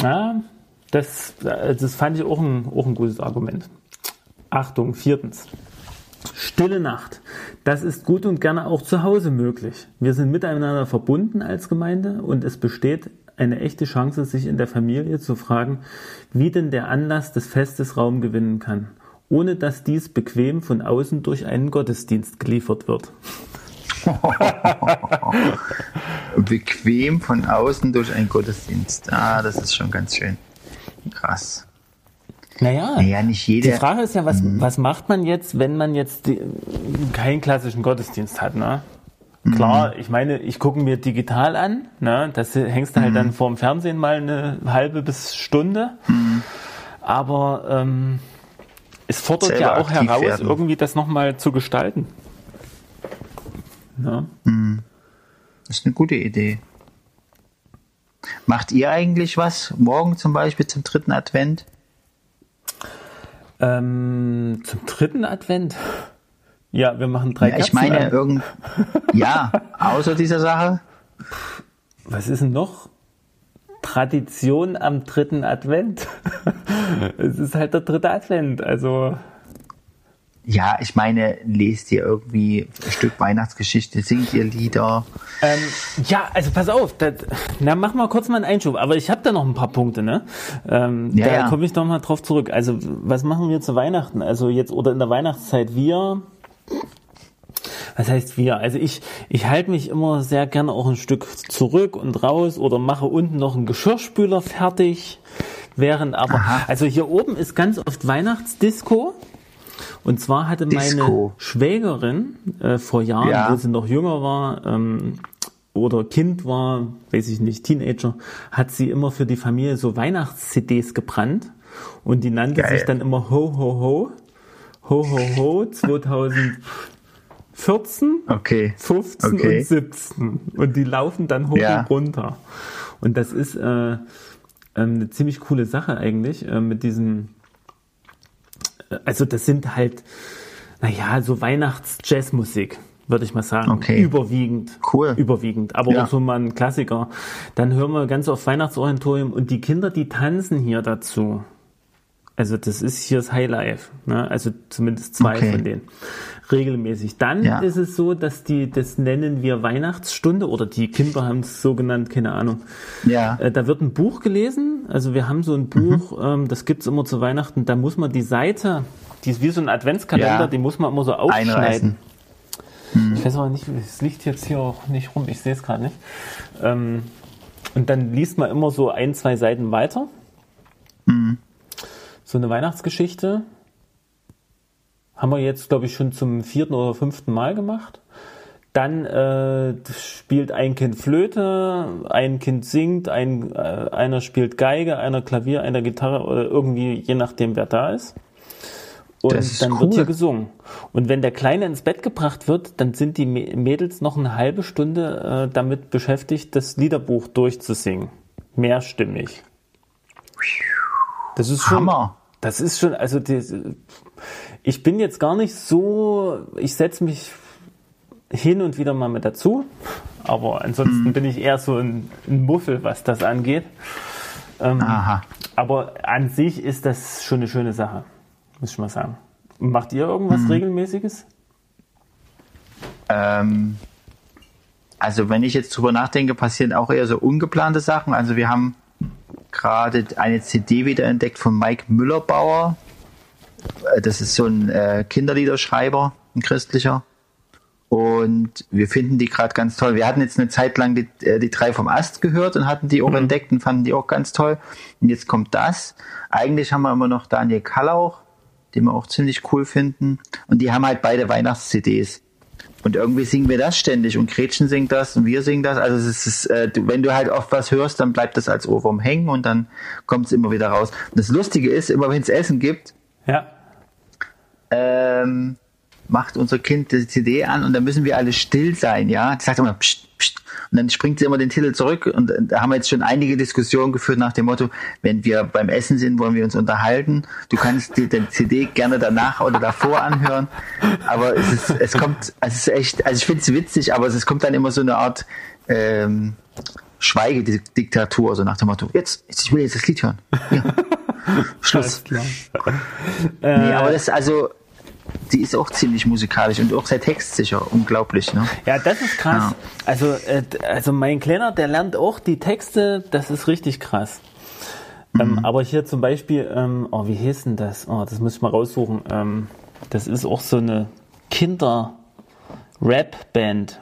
ja, das, das fand ich auch ein, auch ein gutes Argument. Achtung, viertens. Stille Nacht. Das ist gut und gerne auch zu Hause möglich. Wir sind miteinander verbunden als Gemeinde und es besteht eine echte Chance, sich in der Familie zu fragen, wie denn der Anlass des Festes Raum gewinnen kann ohne dass dies bequem von außen durch einen Gottesdienst geliefert wird. bequem von außen durch einen Gottesdienst. Ah, das ist schon ganz schön. Krass. Naja, naja nicht jede. die Frage ist ja, was, mhm. was macht man jetzt, wenn man jetzt die, keinen klassischen Gottesdienst hat, ne? Klar, mhm. ich meine, ich gucke mir digital an, ne? Das hängst du halt mhm. dann vorm Fernsehen mal eine halbe bis Stunde. Mhm. Aber ähm, es fordert ja auch heraus, werden. irgendwie das nochmal zu gestalten. Ja. Hm. Das ist eine gute Idee. Macht ihr eigentlich was morgen zum Beispiel zum dritten Advent? Ähm, zum dritten Advent? Ja, wir machen drei ja, Ich meine, irgend, ja, außer dieser Sache. Was ist denn noch? Tradition am dritten Advent. es ist halt der dritte Advent, also. ja, ich meine, lest ihr irgendwie ein Stück Weihnachtsgeschichte, singt ihr Lieder? Ähm, ja, also pass auf, das, na mach mal kurz mal einen Einschub, aber ich habe da noch ein paar Punkte, ne? Ähm, ja, da ja. komme ich doch mal drauf zurück. Also was machen wir zu Weihnachten? Also jetzt oder in der Weihnachtszeit wir was heißt wir? Also ich, ich halte mich immer sehr gerne auch ein Stück zurück und raus oder mache unten noch einen Geschirrspüler fertig. Während aber, Aha. also hier oben ist ganz oft Weihnachtsdisco. Und zwar hatte Disco. meine Schwägerin äh, vor Jahren, ja. wo sie noch jünger war, ähm, oder Kind war, weiß ich nicht, Teenager, hat sie immer für die Familie so Weihnachts-CDs gebrannt. Und die nannte Geil. sich dann immer Ho Ho Ho. Ho Ho Ho 2000. 14, okay. 15 okay. und 17. Und die laufen dann hoch ja. und runter. Und das ist äh, ähm, eine ziemlich coole Sache eigentlich äh, mit diesem. Äh, also das sind halt, naja, so Weihnachts-Jazzmusik würde ich mal sagen. Okay. Überwiegend. Cool. Überwiegend. Aber ja. auch so mal ein Klassiker. Dann hören wir ganz auf Weihnachtsorientorium und die Kinder, die tanzen hier dazu. Also das ist hier das Highlife, ne? also zumindest zwei okay. von denen regelmäßig. Dann ja. ist es so, dass die, das nennen wir Weihnachtsstunde oder die Kinder haben es so genannt, keine Ahnung. Ja. Äh, da wird ein Buch gelesen, also wir haben so ein Buch, mhm. ähm, das gibt's immer zu Weihnachten, da muss man die Seite, die ist wie so ein Adventskalender, ja. die muss man immer so aufschneiden. Mhm. Ich weiß aber nicht, es liegt jetzt hier auch nicht rum, ich sehe es gerade nicht. Ähm, und dann liest man immer so ein, zwei Seiten weiter. Mhm so eine Weihnachtsgeschichte. Haben wir jetzt, glaube ich, schon zum vierten oder fünften Mal gemacht. Dann äh, spielt ein Kind Flöte, ein Kind singt, ein, äh, einer spielt Geige, einer Klavier, einer Gitarre oder irgendwie, je nachdem, wer da ist. Und ist dann cool. wird hier gesungen. Und wenn der Kleine ins Bett gebracht wird, dann sind die Mädels noch eine halbe Stunde äh, damit beschäftigt, das Liederbuch durchzusingen. Mehrstimmig. Das ist schon, Hammer. Das ist schon, also die, ich bin jetzt gar nicht so, ich setze mich hin und wieder mal mit dazu, aber ansonsten mhm. bin ich eher so ein, ein, Muffel, was das angeht. Ähm, Aha. Aber an sich ist das schon eine schöne Sache, muss ich mal sagen. Macht ihr irgendwas mhm. Regelmäßiges? Ähm, also wenn ich jetzt drüber nachdenke, passieren auch eher so ungeplante Sachen. Also wir haben gerade eine CD wiederentdeckt von Mike Müllerbauer. Äh, das ist so ein äh, Kinderliederschreiber, ein christlicher. Und wir finden die gerade ganz toll. Wir hatten jetzt eine Zeit lang die, äh, die drei vom Ast gehört und hatten die auch mhm. entdeckt und fanden die auch ganz toll. Und jetzt kommt das. Eigentlich haben wir immer noch Daniel Kallauch, den wir auch ziemlich cool finden. Und die haben halt beide Weihnachts-CDs. Und irgendwie singen wir das ständig und Gretchen singt das und wir singen das. Also es ist, äh, wenn du halt oft was hörst, dann bleibt das als Ohrwurm hängen und dann kommt es immer wieder raus. Und das Lustige ist, immer wenn es Essen gibt, ja. ähm, macht unser Kind die CD an und dann müssen wir alle still sein, ja. Die sagt immer, pst, und dann springt sie immer den Titel zurück und da haben wir jetzt schon einige Diskussionen geführt nach dem Motto, wenn wir beim Essen sind, wollen wir uns unterhalten. Du kannst dir den CD gerne danach oder davor anhören, aber es ist, es kommt, es ist echt, also ich finde es witzig, aber es kommt dann immer so eine Art ähm, Schweigediktatur, so nach dem Motto, jetzt, ich will jetzt das Lied hören. Ja. Schluss. nee, aber das, also, die ist auch ziemlich musikalisch und auch sehr textsicher, unglaublich. Ne? Ja, das ist krass. Ja. Also, äh, also mein Kleiner, der lernt auch die Texte, das ist richtig krass. Ähm, mhm. Ähm, aber hier zum Beispiel, ähm, oh, wie hieß denn das? Oh, das muss ich mal raussuchen. Ähm, das ist auch so eine Kinder-Rap-Band.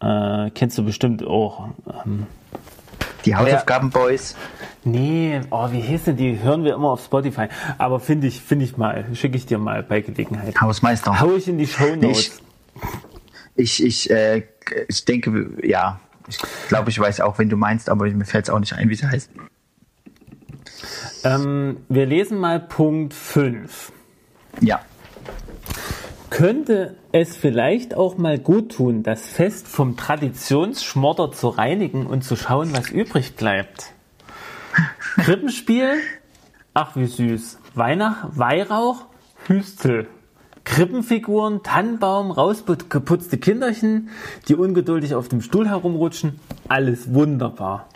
Äh, kennst du bestimmt auch. Ähm, die Hausaufgaben-Boys. Nee, oh, wie hieß denn die? Hören wir immer auf Spotify. Aber finde ich, finde ich mal, schicke ich dir mal bei Gelegenheit. Hausmeister. Hau ich in die Show Notes. Ich, ich, äh, ich denke, ja, ich glaube, ich weiß auch, wen du meinst, aber mir fällt es auch nicht ein, wie sie heißt. Ähm, wir lesen mal Punkt 5. Ja. Könnte es vielleicht auch mal gut tun, das Fest vom Traditionsschmodder zu reinigen und zu schauen, was übrig bleibt? Krippenspiel? Ach, wie süß. Weihnacht, Weihrauch, Hüstel. Krippenfiguren, Tannenbaum, rausgeputzte Kinderchen, die ungeduldig auf dem Stuhl herumrutschen. Alles wunderbar.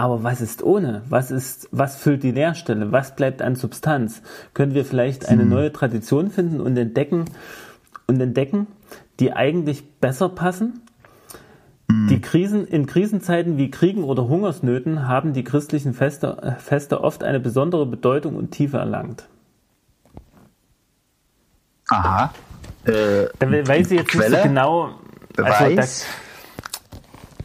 Aber was ist ohne? Was ist, was füllt die Leerstelle? Was bleibt an Substanz? Können wir vielleicht eine hm. neue Tradition finden und entdecken und entdecken, die eigentlich besser passen? Hm. Die Krisen, in Krisenzeiten wie Kriegen oder Hungersnöten haben die christlichen Feste, Feste oft eine besondere Bedeutung und Tiefe erlangt. Aha. Äh, da weiß ich jetzt Quelle? nicht so genau. Beweis? Also das,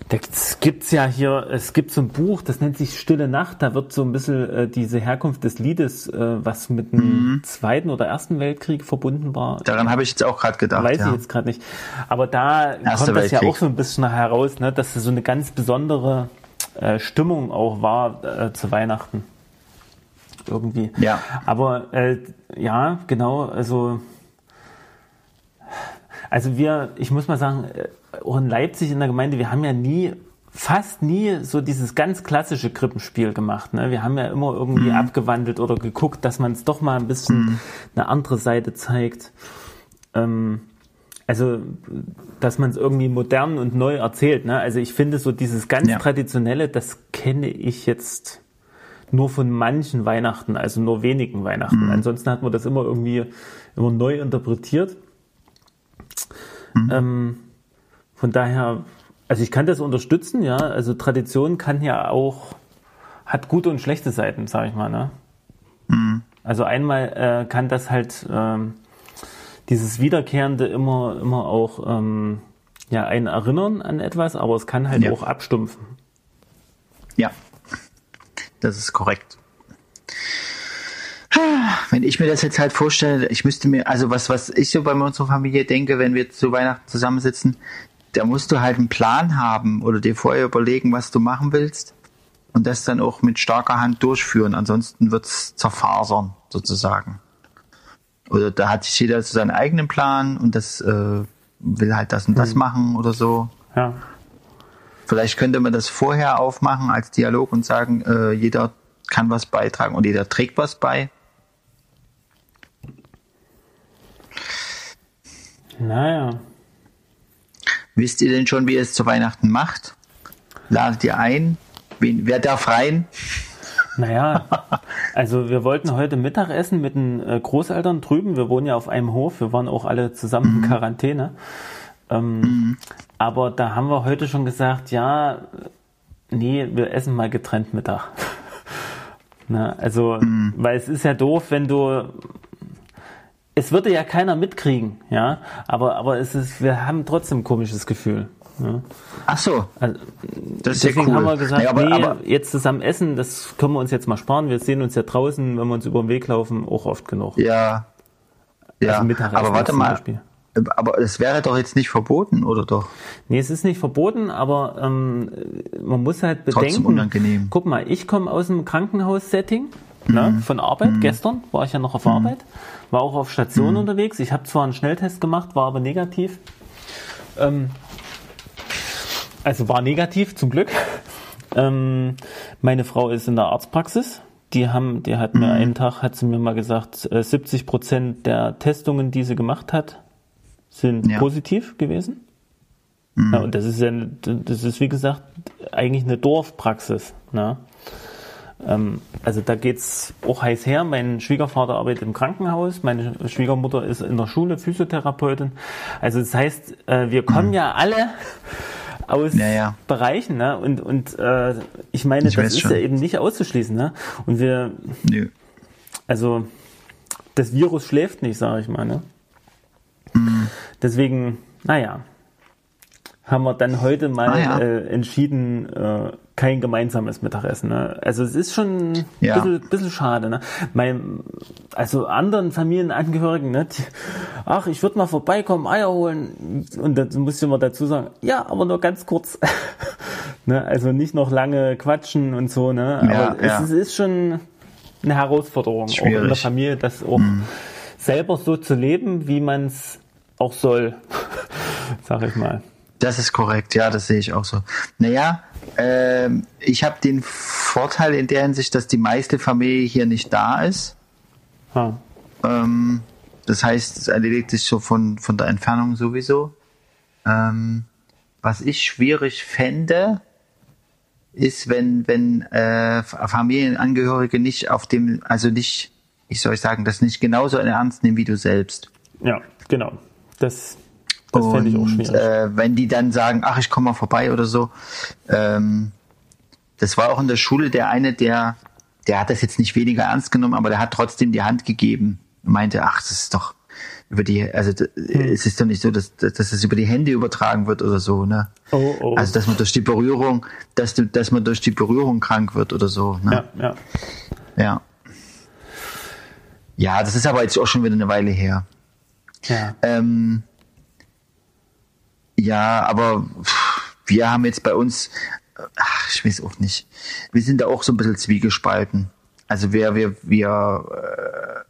das gibt's ja hier, es gibt so ein Buch, das nennt sich Stille Nacht, da wird so ein bisschen äh, diese Herkunft des Liedes, äh, was mit dem mhm. Zweiten oder Ersten Weltkrieg verbunden war. Daran habe ich jetzt auch gerade gedacht. Weiß ja. ich jetzt gerade nicht. Aber da Erste kommt das Weltkrieg. ja auch so ein bisschen heraus, ne, dass es so eine ganz besondere äh, Stimmung auch war äh, zu Weihnachten. Irgendwie. Ja. Aber äh, ja, genau, also also wir, ich muss mal sagen, äh, auch in Leipzig in der Gemeinde, wir haben ja nie, fast nie so dieses ganz klassische Krippenspiel gemacht. Ne? Wir haben ja immer irgendwie mhm. abgewandelt oder geguckt, dass man es doch mal ein bisschen mhm. eine andere Seite zeigt. Ähm, also, dass man es irgendwie modern und neu erzählt. Ne? Also ich finde so dieses ganz ja. traditionelle, das kenne ich jetzt nur von manchen Weihnachten, also nur wenigen Weihnachten. Mhm. Ansonsten hat man das immer irgendwie immer neu interpretiert. Mhm. Ähm, von daher, also ich kann das unterstützen, ja. Also Tradition kann ja auch, hat gute und schlechte Seiten, sage ich mal, ne? Mhm. Also einmal äh, kann das halt ähm, dieses Wiederkehrende immer, immer auch ähm, ja, einen erinnern an etwas, aber es kann halt ja. auch abstumpfen. Ja, das ist korrekt. Wenn ich mir das jetzt halt vorstelle, ich müsste mir, also was, was ich so bei unserer Familie denke, wenn wir zu Weihnachten zusammensitzen, da musst du halt einen Plan haben oder dir vorher überlegen, was du machen willst und das dann auch mit starker Hand durchführen. Ansonsten wird's zerfasern, sozusagen. Oder da hat sich jeder seinen eigenen Plan und das äh, will halt das und das mhm. machen oder so. Ja. Vielleicht könnte man das vorher aufmachen als Dialog und sagen, äh, jeder kann was beitragen und jeder trägt was bei. Naja. Wisst ihr denn schon, wie ihr es zu Weihnachten macht? Ladet ihr ein? Wen, wer darf rein? Naja, also wir wollten heute Mittag essen mit den äh, Großeltern drüben. Wir wohnen ja auf einem Hof. Wir waren auch alle zusammen mhm. in Quarantäne. Ähm, mhm. Aber da haben wir heute schon gesagt, ja, nee, wir essen mal getrennt Mittag. Na, also, mhm. weil es ist ja doof, wenn du es würde ja keiner mitkriegen, ja, aber, aber es ist, wir haben trotzdem ein komisches Gefühl. Ja. Ach so. Also, das ist deswegen ja cool. haben wir gesagt, nee, aber, nee aber, jetzt zusammen essen, das können wir uns jetzt mal sparen. Wir sehen uns ja draußen, wenn wir uns über den Weg laufen, auch oft genug. Ja. Ja. Also aber warte mal. Aber es wäre doch jetzt nicht verboten, oder doch? Nee, es ist nicht verboten, aber ähm, man muss halt bedenken. Trotzdem unangenehm. Guck mal, ich komme aus einem Krankenhaussetting ne, mhm. von Arbeit. Mhm. Gestern war ich ja noch auf mhm. Arbeit, war auch auf Station unterwegs. Ich habe zwar einen Schnelltest gemacht, war aber negativ. Ähm, also war negativ, zum Glück. Ähm, meine Frau ist in der Arztpraxis. Die haben, die hat mir einen Tag, hat sie mir mal gesagt, 70 äh, Prozent der Testungen, die sie gemacht hat, sind ja. positiv gewesen. Ja, und das ist ja, das ist wie gesagt eigentlich eine Dorfpraxis. Ne? Ähm, also da geht's auch heiß her. Mein Schwiegervater arbeitet im Krankenhaus, meine Schwiegermutter ist in der Schule Physiotherapeutin. Also das heißt, äh, wir kommen mhm. ja alle aus ja, ja. Bereichen, ne? Und, und äh, ich meine, ich das ist schon. ja eben nicht auszuschließen, ne? Und wir Nö. also das Virus schläft nicht, sage ich mal, ne? Mhm. Deswegen, naja, haben wir dann heute mal ah, ja. äh, entschieden, äh, kein gemeinsames Mittagessen. Ne? Also es ist schon ein ja. bisschen, bisschen schade. Ne? Mein, also anderen Familienangehörigen, ne? Die, ach, ich würde mal vorbeikommen, Eier holen. Und dann muss ich immer dazu sagen, ja, aber nur ganz kurz. ne? Also nicht noch lange quatschen und so. Ne? Aber ja, es, es, ist schon eine Herausforderung, Schwierig. auch in der Familie, das auch mhm. selber so zu leben, wie man es auch soll, sag ich mal. Das ist korrekt, ja, das sehe ich auch so. Naja, äh, ich habe den Vorteil in der Hinsicht, dass die meiste Familie hier nicht da ist. Hm. Ähm, das heißt, es erledigt sich so von, von der Entfernung sowieso. Ähm, was ich schwierig fände, ist, wenn, wenn äh, Familienangehörige nicht auf dem, also nicht, ich soll sagen, das nicht genauso ernst nehmen wie du selbst. Ja, genau. Das, das fände ich auch schwierig. Äh, wenn die dann sagen, ach, ich komme mal vorbei oder so. Ähm, das war auch in der Schule der eine, der, der hat das jetzt nicht weniger ernst genommen, aber der hat trotzdem die Hand gegeben und meinte, ach, das ist doch, über die, also hm. es ist doch nicht so, dass, dass es über die Hände übertragen wird oder so, ne? Oh, oh. Also dass man durch die Berührung, dass du, dass man durch die Berührung krank wird oder so, ne? Ja, ja. Ja. Ja, das ist aber jetzt auch schon wieder eine Weile her. Ja. Ähm, ja, aber wir haben jetzt bei uns, ach, ich weiß auch nicht, wir sind da auch so ein bisschen zwiegespalten. Also wir, wir, wir,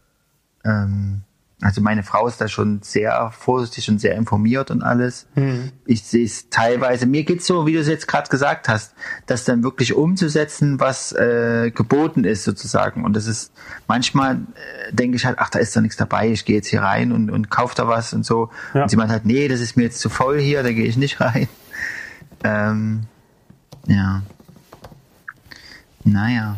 äh, ähm, also meine Frau ist da schon sehr vorsichtig und sehr informiert und alles. Mhm. Ich sehe es teilweise, mir geht's so, wie du es jetzt gerade gesagt hast, das dann wirklich umzusetzen, was äh, geboten ist sozusagen. Und das ist manchmal äh, denke ich halt, ach, da ist doch nichts dabei, ich gehe jetzt hier rein und, und kaufe da was und so. Ja. Und sie meint halt, nee, das ist mir jetzt zu voll hier, da gehe ich nicht rein. Ähm, ja. Naja.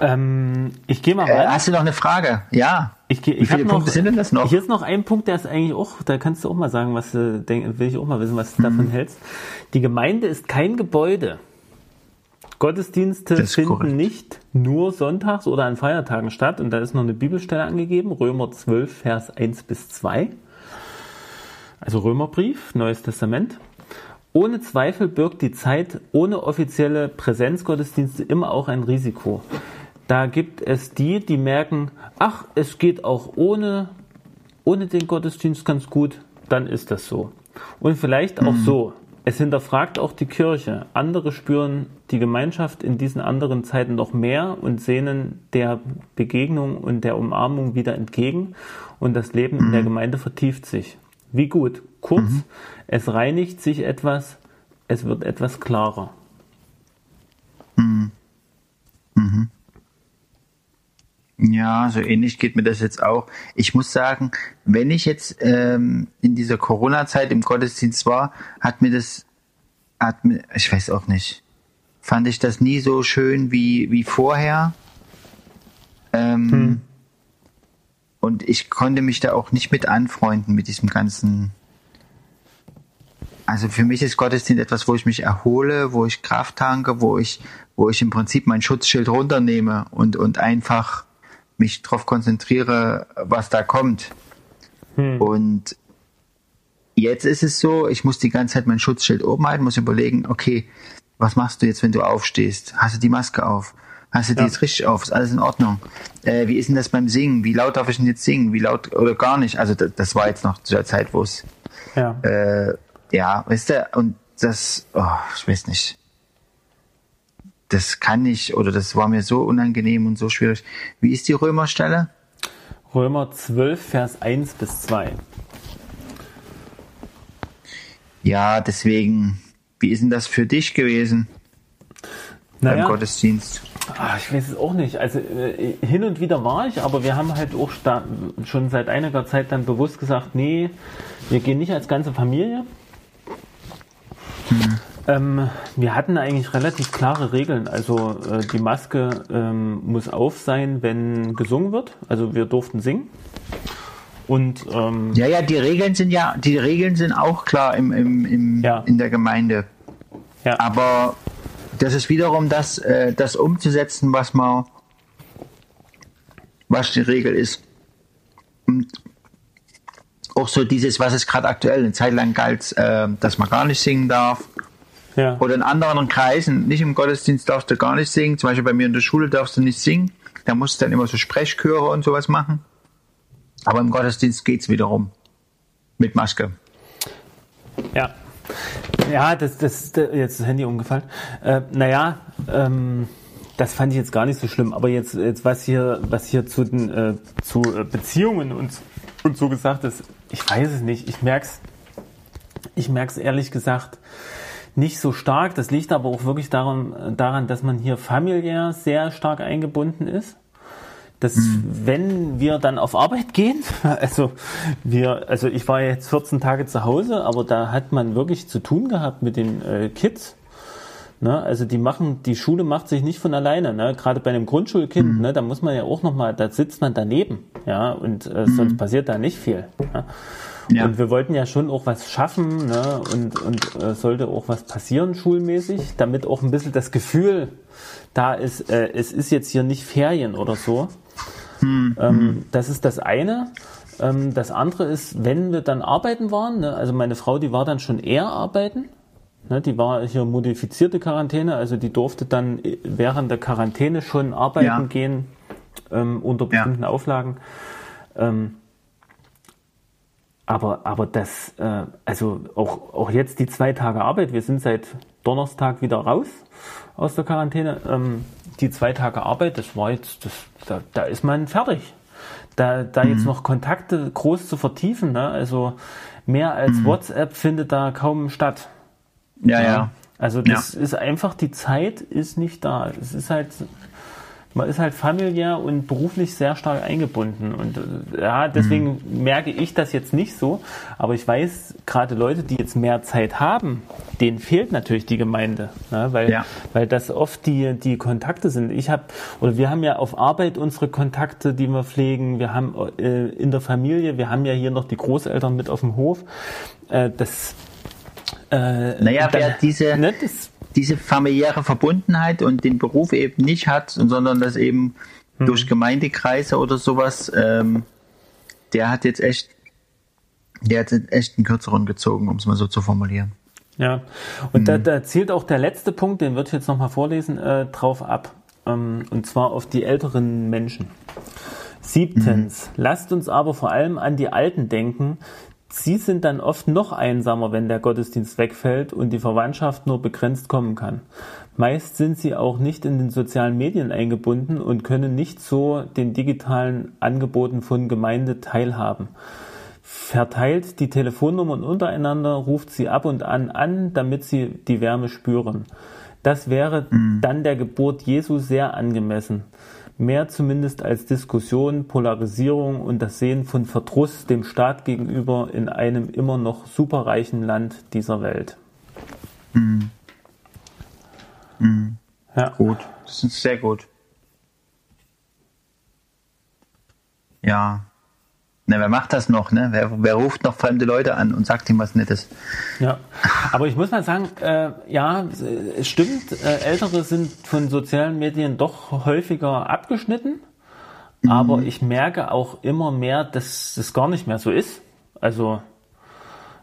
Ähm, ich gehe mal rein. Äh, hast du noch eine Frage? Ja. Ich geh, ich Wie viele noch, Punkte sind denn das noch? Hier ist noch ein Punkt, der ist eigentlich auch, da kannst du auch mal sagen, was du denk, will ich auch mal wissen, was du mhm. davon hältst. Die Gemeinde ist kein Gebäude. Gottesdienste finden korrekt. nicht nur sonntags oder an Feiertagen statt. Und da ist noch eine Bibelstelle angegeben, Römer 12, Vers 1 bis 2. Also Römerbrief, Neues Testament. Ohne Zweifel birgt die Zeit ohne offizielle Präsenzgottesdienste immer auch ein Risiko. Da gibt es die, die merken, ach, es geht auch ohne, ohne den Gottesdienst ganz gut, dann ist das so. Und vielleicht auch mhm. so. Es hinterfragt auch die Kirche. Andere spüren die Gemeinschaft in diesen anderen Zeiten noch mehr und sehnen der Begegnung und der Umarmung wieder entgegen und das Leben mhm. in der mhm. Gemeinde vertieft sich. Wie gut. Kurz, mhm. es reinigt sich etwas, es wird etwas klarer. Mhm. Mhm. Ja, so ähnlich geht mir das jetzt auch. Ich muss sagen, wenn ich jetzt ähm, in dieser Corona-Zeit im Gottesdienst war, hat mir das, hat mir, ich weiß auch nicht, fand ich das nie so schön wie, wie vorher. Ähm, hm. Und ich konnte mich da auch nicht mit anfreunden mit diesem ganzen. Also für mich ist Gottesdienst etwas, wo ich mich erhole, wo ich Kraft tanke, wo ich, wo ich im Prinzip mein Schutzschild runternehme und, und einfach mich darauf konzentriere, was da kommt. Hm. Und jetzt ist es so, ich muss die ganze Zeit mein Schutzschild oben halten, muss überlegen, okay, was machst du jetzt, wenn du aufstehst? Hast du die Maske auf? Hast du die ja. jetzt richtig auf? Ist alles in Ordnung? Äh, wie ist denn das beim Singen? Wie laut darf ich denn jetzt singen? Wie laut oder gar nicht? Also das, das war jetzt noch zu der Zeit, wo es ja. Äh, ja, weißt du, und das, oh, ich weiß nicht das kann ich oder das war mir so unangenehm und so schwierig. Wie ist die Römerstelle? Römer 12, Vers 1 bis 2. Ja, deswegen, wie ist denn das für dich gewesen? Naja, beim Gottesdienst? Ach, ich weiß es auch nicht. Also äh, hin und wieder war ich, aber wir haben halt auch schon seit einiger Zeit dann bewusst gesagt, nee, wir gehen nicht als ganze Familie. Hm. Ähm, wir hatten eigentlich relativ klare Regeln. Also äh, die Maske ähm, muss auf sein, wenn gesungen wird. Also wir durften singen. Und ähm, ja, ja, die Regeln sind ja, die Regeln sind auch klar im, im, im ja. in der Gemeinde. Ja. Aber das ist wiederum das, äh, das umzusetzen, was man, was die Regel ist. Und auch so dieses, was ist gerade aktuell, eine Zeit lang galt, äh, dass man gar nicht singen darf. Ja. Oder in anderen Kreisen, nicht im Gottesdienst darfst du gar nicht singen. Zum Beispiel bei mir in der Schule darfst du nicht singen. Da musst du dann immer so Sprechchöre und sowas machen. Aber im Gottesdienst geht es wiederum. Mit Maske. Ja. Ja, das, das, das jetzt das Handy umgefallen. Äh, naja, ähm, das fand ich jetzt gar nicht so schlimm. Aber jetzt, jetzt was hier, was hier zu den äh, zu äh, Beziehungen und, und so gesagt ist, ich weiß es nicht. Ich merk's, ich merk's ehrlich gesagt nicht so stark. Das liegt aber auch wirklich daran, daran, dass man hier familiär sehr stark eingebunden ist. dass mhm. wenn wir dann auf Arbeit gehen, also wir, also ich war jetzt 14 Tage zu Hause, aber da hat man wirklich zu tun gehabt mit den äh, Kids. Ne? Also die machen, die Schule macht sich nicht von alleine. Ne? Gerade bei einem Grundschulkind, mhm. ne? da muss man ja auch nochmal, da sitzt man daneben, ja, und äh, mhm. sonst passiert da nicht viel. Ja? Ja. Und wir wollten ja schon auch was schaffen ne? und, und äh, sollte auch was passieren schulmäßig, damit auch ein bisschen das Gefühl da ist, äh, es ist jetzt hier nicht Ferien oder so. Mhm. Ähm, das ist das eine. Ähm, das andere ist, wenn wir dann arbeiten waren, ne? also meine Frau, die war dann schon eher arbeiten, Ne, die war hier modifizierte Quarantäne, also die durfte dann während der Quarantäne schon arbeiten ja. gehen ähm, unter bestimmten ja. Auflagen. Ähm, aber, aber das, äh, also auch, auch jetzt die zwei Tage Arbeit, wir sind seit Donnerstag wieder raus aus der Quarantäne. Ähm, die zwei Tage Arbeit, das war jetzt, das, da, da ist man fertig. Da, da mhm. jetzt noch Kontakte groß zu vertiefen, ne? also mehr als mhm. WhatsApp findet da kaum statt. Ja, ja. Also das ja. ist einfach, die Zeit ist nicht da. Es ist halt, man ist halt familiär und beruflich sehr stark eingebunden. Und äh, ja, deswegen mhm. merke ich das jetzt nicht so. Aber ich weiß, gerade Leute, die jetzt mehr Zeit haben, denen fehlt natürlich die Gemeinde. Ne? Weil, ja. weil das oft die, die Kontakte sind. Ich habe, oder wir haben ja auf Arbeit unsere Kontakte, die wir pflegen. Wir haben äh, in der Familie, wir haben ja hier noch die Großeltern mit auf dem Hof. Äh, das äh, naja, dann, wer diese, ne, diese familiäre Verbundenheit und den Beruf eben nicht hat, sondern das eben hm. durch Gemeindekreise oder sowas, ähm, der hat jetzt echt, der hat echt einen kürzeren gezogen, um es mal so zu formulieren. Ja, und mhm. da, da zielt auch der letzte Punkt, den würde ich jetzt nochmal vorlesen, äh, drauf ab. Ähm, und zwar auf die älteren Menschen. Siebtens, mhm. lasst uns aber vor allem an die Alten denken, Sie sind dann oft noch einsamer, wenn der Gottesdienst wegfällt und die Verwandtschaft nur begrenzt kommen kann. Meist sind sie auch nicht in den sozialen Medien eingebunden und können nicht so den digitalen Angeboten von Gemeinde teilhaben. Verteilt die Telefonnummern untereinander, ruft sie ab und an an, damit sie die Wärme spüren. Das wäre mhm. dann der Geburt Jesu sehr angemessen mehr zumindest als Diskussion, Polarisierung und das Sehen von Verdruss dem Staat gegenüber in einem immer noch superreichen Land dieser Welt. Mhm. Mhm. Ja. Gut, das ist sehr gut. Ja, Ne, wer macht das noch? Ne? Wer, wer, ruft noch fremde Leute an und sagt ihm was Nettes? Ja, aber ich muss mal sagen, äh, ja, es stimmt, äh, Ältere sind von sozialen Medien doch häufiger abgeschnitten. Mhm. Aber ich merke auch immer mehr, dass das gar nicht mehr so ist. Also,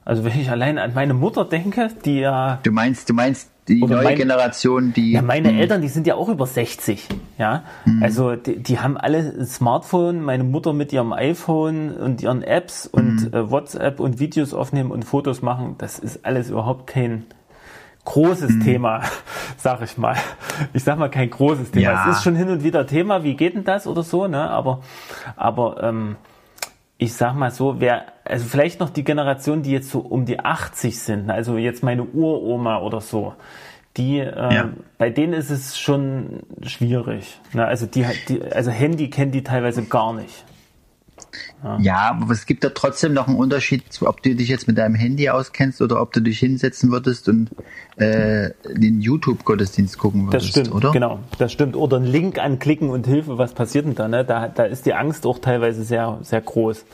also wenn ich allein an meine Mutter denke, die ja. Du meinst, du meinst die neue mein, Generation, die. Ja, meine mh. Eltern, die sind ja auch über 60. Ja, mhm. also die, die, haben alle ein Smartphone. Meine Mutter mit ihrem iPhone und ihren Apps und mhm. äh, WhatsApp und Videos aufnehmen und Fotos machen. Das ist alles überhaupt kein großes mhm. Thema, sag ich mal. Ich sag mal kein großes Thema. Ja. Es ist schon hin und wieder Thema. Wie geht denn das oder so? Ne? Aber, aber ähm, ich sag mal so, wer, also vielleicht noch die Generation, die jetzt so um die 80 sind, also jetzt meine Uroma oder so, die, äh, ja. bei denen ist es schon schwierig. Ne? Also die, die, also Handy kennen die teilweise gar nicht. Ja. ja, aber es gibt da trotzdem noch einen Unterschied, ob du dich jetzt mit deinem Handy auskennst oder ob du dich hinsetzen würdest und äh, den YouTube-Gottesdienst gucken würdest, das stimmt, oder? Genau, das stimmt. Oder einen Link anklicken und Hilfe, was passiert denn da? Ne? Da, da ist die Angst auch teilweise sehr, sehr groß,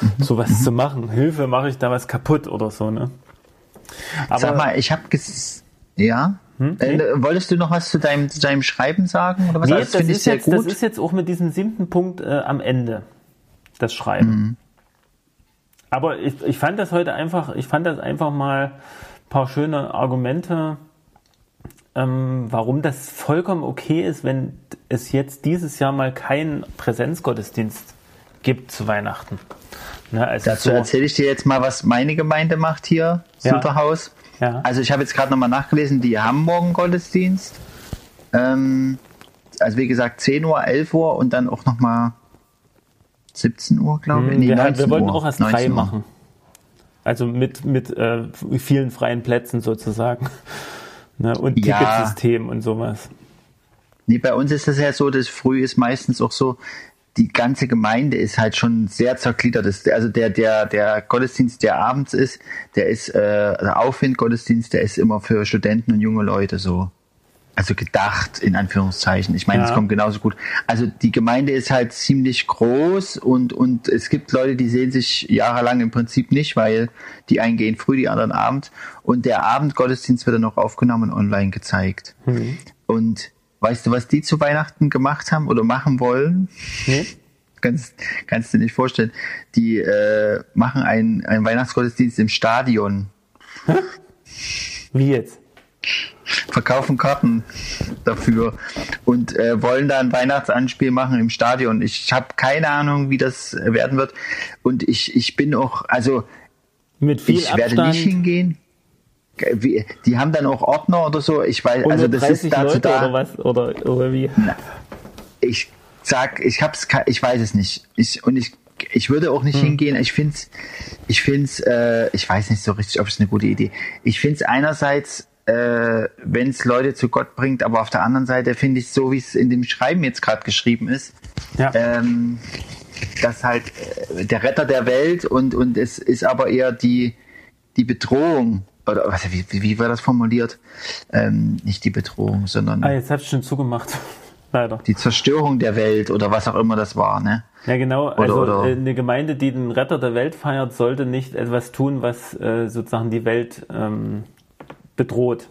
mhm. sowas mhm. zu machen. Hilfe, mache ich da was kaputt oder so. Ne? Aber, Sag mal, ich habe ja. Hm? Äh, wolltest du noch was zu deinem, zu deinem Schreiben sagen? Oder was? Nee, also, das, das, ist jetzt, das ist jetzt auch mit diesem siebten Punkt äh, am Ende das Schreiben. Mhm. Aber ich, ich fand das heute einfach, ich fand das einfach mal ein paar schöne Argumente, ähm, warum das vollkommen okay ist, wenn es jetzt dieses Jahr mal keinen Präsenzgottesdienst gibt zu Weihnachten. Ne, also Dazu so erzähle ich dir jetzt mal, was meine Gemeinde macht hier, ja. Superhaus. Ja. Also ich habe jetzt gerade nochmal nachgelesen, die haben morgen Gottesdienst. Ähm, also wie gesagt 10 Uhr, 11 Uhr und dann auch nochmal 17 Uhr, glaube ich. Hm, nee, wir, wir wollten auch erst frei machen. Also mit, mit äh, vielen freien Plätzen sozusagen. ne? Und ja. Ticketsystem und sowas. Nee, bei uns ist es ja so, dass früh ist meistens auch so, die ganze Gemeinde ist halt schon sehr zergliedert. Also der, der, der Gottesdienst, der abends ist, der ist, äh, der Aufwindgottesdienst, der ist immer für Studenten und junge Leute so. Also gedacht, in Anführungszeichen. Ich meine, es kommt genauso gut. Also die Gemeinde ist halt ziemlich groß und, und es gibt Leute, die sehen sich jahrelang im Prinzip nicht, weil die einen gehen früh, die anderen Abend. Und der Abendgottesdienst wird dann noch aufgenommen und online gezeigt. Mhm. Und Weißt du, was die zu Weihnachten gemacht haben oder machen wollen? Hm? Kannst, kannst du dir nicht vorstellen. Die äh, machen einen, einen Weihnachtsgottesdienst im Stadion. Hä? Wie jetzt? Verkaufen Karten dafür und äh, wollen da ein Weihnachtsanspiel machen im Stadion. Ich habe keine Ahnung, wie das werden wird. Und ich, ich bin auch, also Mit viel ich Abstand. werde nicht hingehen wie, die haben dann auch Ordner oder so. Ich weiß, also das ist dazu Leute da. Oder was? Oder, oder wie? Na, ich sag, ich hab's, ich weiß es nicht. Ich, und ich, ich würde auch nicht hm. hingehen. Ich find's, ich find's, äh, ich weiß nicht so richtig, ob es eine gute Idee. Ich find's einerseits, äh, wenn es Leute zu Gott bringt, aber auf der anderen Seite finde ich so, wie es in dem Schreiben jetzt gerade geschrieben ist, ja. ähm, dass halt äh, der Retter der Welt und und es ist aber eher die die Bedrohung oder was, wie, wie war das formuliert? Ähm, nicht die Bedrohung, sondern. Ah, jetzt hab's schon zugemacht. Leider. Die Zerstörung der Welt oder was auch immer das war, ne? Ja, genau. Oder, also oder, eine Gemeinde, die den Retter der Welt feiert, sollte nicht etwas tun, was äh, sozusagen die Welt ähm, bedroht.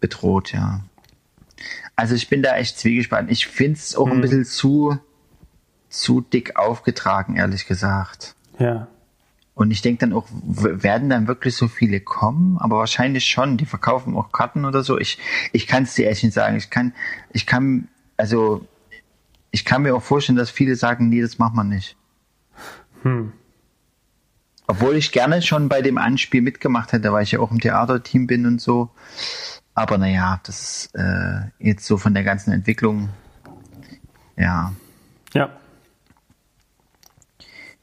Bedroht, ja. Also ich bin da echt zwiegespannt. Ich finde es auch hm. ein bisschen zu, zu dick aufgetragen, ehrlich gesagt. Ja. Und ich denke dann auch, werden dann wirklich so viele kommen? Aber wahrscheinlich schon. Die verkaufen auch Karten oder so. Ich, ich kann es dir echt nicht sagen. Ich kann, ich kann, also, ich kann mir auch vorstellen, dass viele sagen, nee, das macht man nicht. Hm. Obwohl ich gerne schon bei dem Anspiel mitgemacht hätte, weil ich ja auch im Theaterteam bin und so. Aber naja, das ist äh, jetzt so von der ganzen Entwicklung. Ja. Ja.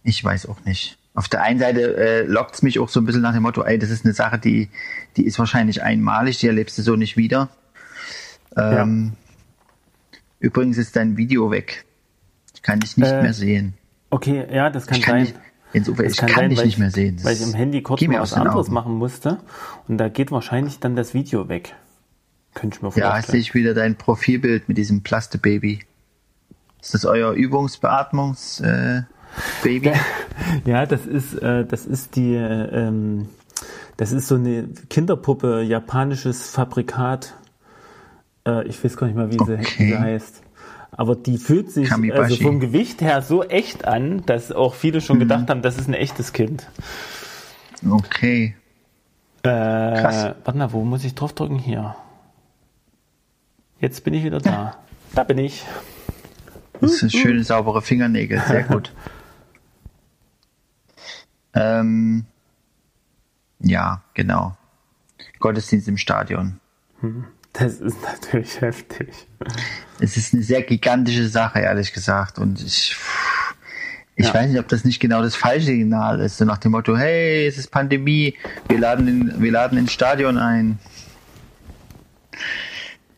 Ich weiß auch nicht auf der einen Seite äh, lockt es mich auch so ein bisschen nach dem Motto, ey, das ist eine Sache, die, die ist wahrscheinlich einmalig, die erlebst du so nicht wieder. Ähm, ja. Übrigens ist dein Video weg. Ich kann dich nicht äh, mehr sehen. Okay, ja, das kann, kann sein. Nicht, insofern, ich kann, kann sein, dich nicht mehr sehen. Das weil ich im Handy kurz mal was anderes Augen. machen musste und da geht wahrscheinlich dann das Video weg. Könnte ich mir vorstellen. Ja, sehe ich wieder dein Profilbild mit diesem Plaste-Baby. Ist das euer Übungsbeatmungs... Äh, Baby? Ja, das ist, äh, das ist die, ähm, das ist so eine Kinderpuppe, japanisches Fabrikat. Äh, ich weiß gar nicht mal, wie, okay. sie, wie sie heißt. Aber die fühlt sich also vom Gewicht her so echt an, dass auch viele schon mhm. gedacht haben, das ist ein echtes Kind. Okay. Äh, Krass. Warte mal, wo muss ich draufdrücken? Hier. Jetzt bin ich wieder da. Ja. Da bin ich. Das sind schöne, saubere Fingernägel. Sehr gut. Ähm, ja, genau. Gottesdienst im Stadion. Hm. Das ist natürlich heftig. Es ist eine sehr gigantische Sache, ehrlich gesagt. Und ich, ich ja. weiß nicht, ob das nicht genau das falsche Signal ist. So nach dem Motto, hey, es ist Pandemie, wir laden, in, wir laden ins Stadion ein.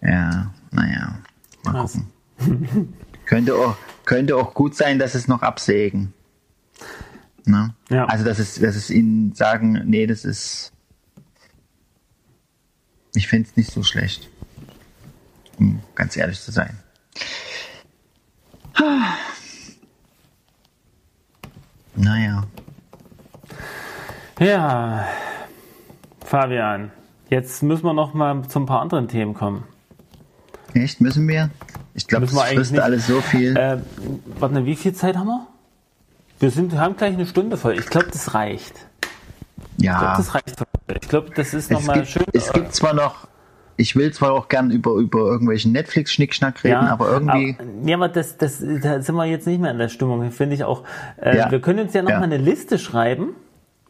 Ja, naja, mal Was? gucken. könnte, auch, könnte auch gut sein, dass es noch absägen. Ne? Ja. Also, dass es, dass es ihnen sagen, nee, das ist, ich finde es nicht so schlecht, um ganz ehrlich zu sein. Naja. Ja, Fabian, jetzt müssen wir noch mal zu ein paar anderen Themen kommen. Echt, müssen wir? Ich glaube, das frisst alles so viel. Äh, warte, wie viel Zeit haben wir? Wir sind, haben gleich eine Stunde voll. Ich glaube, das reicht. Ja. Ich glaube, das reicht. Ich glaube, das ist nochmal schön. Es gibt zwar noch, ich will zwar auch gern über, über irgendwelchen Netflix-Schnickschnack reden, ja, aber irgendwie. Aber, ja, aber das, das, da sind wir jetzt nicht mehr in der Stimmung, finde ich auch. Äh, ja. Wir können uns ja nochmal ja. eine Liste schreiben.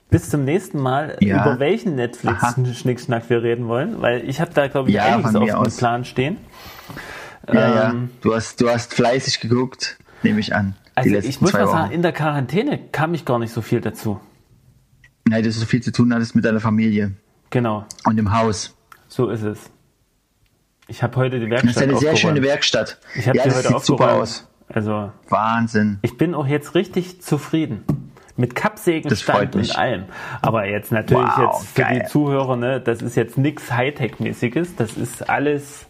Bis zum nächsten Mal, ja. über welchen Netflix-Schnickschnack wir reden wollen, weil ich habe da, glaube ich, einiges auf dem Plan stehen. Ja, ähm, ja. Du hast, du hast fleißig geguckt, nehme ich an. Also ich muss mal sagen, in der Quarantäne kam ich gar nicht so viel dazu. Dass du so viel zu tun hattest mit deiner Familie. Genau. Und im Haus. So ist es. Ich habe heute die Werkstatt. Das ist eine sehr schöne Werkstatt. Ich habe ja, heute sieht super aus. Also Wahnsinn. Ich bin auch jetzt richtig zufrieden. Mit Kappsägenstand und allem. Aber jetzt natürlich wow, jetzt für geil. die Zuhörer, ne, das ist jetzt nichts Hightech-mäßiges. Das ist alles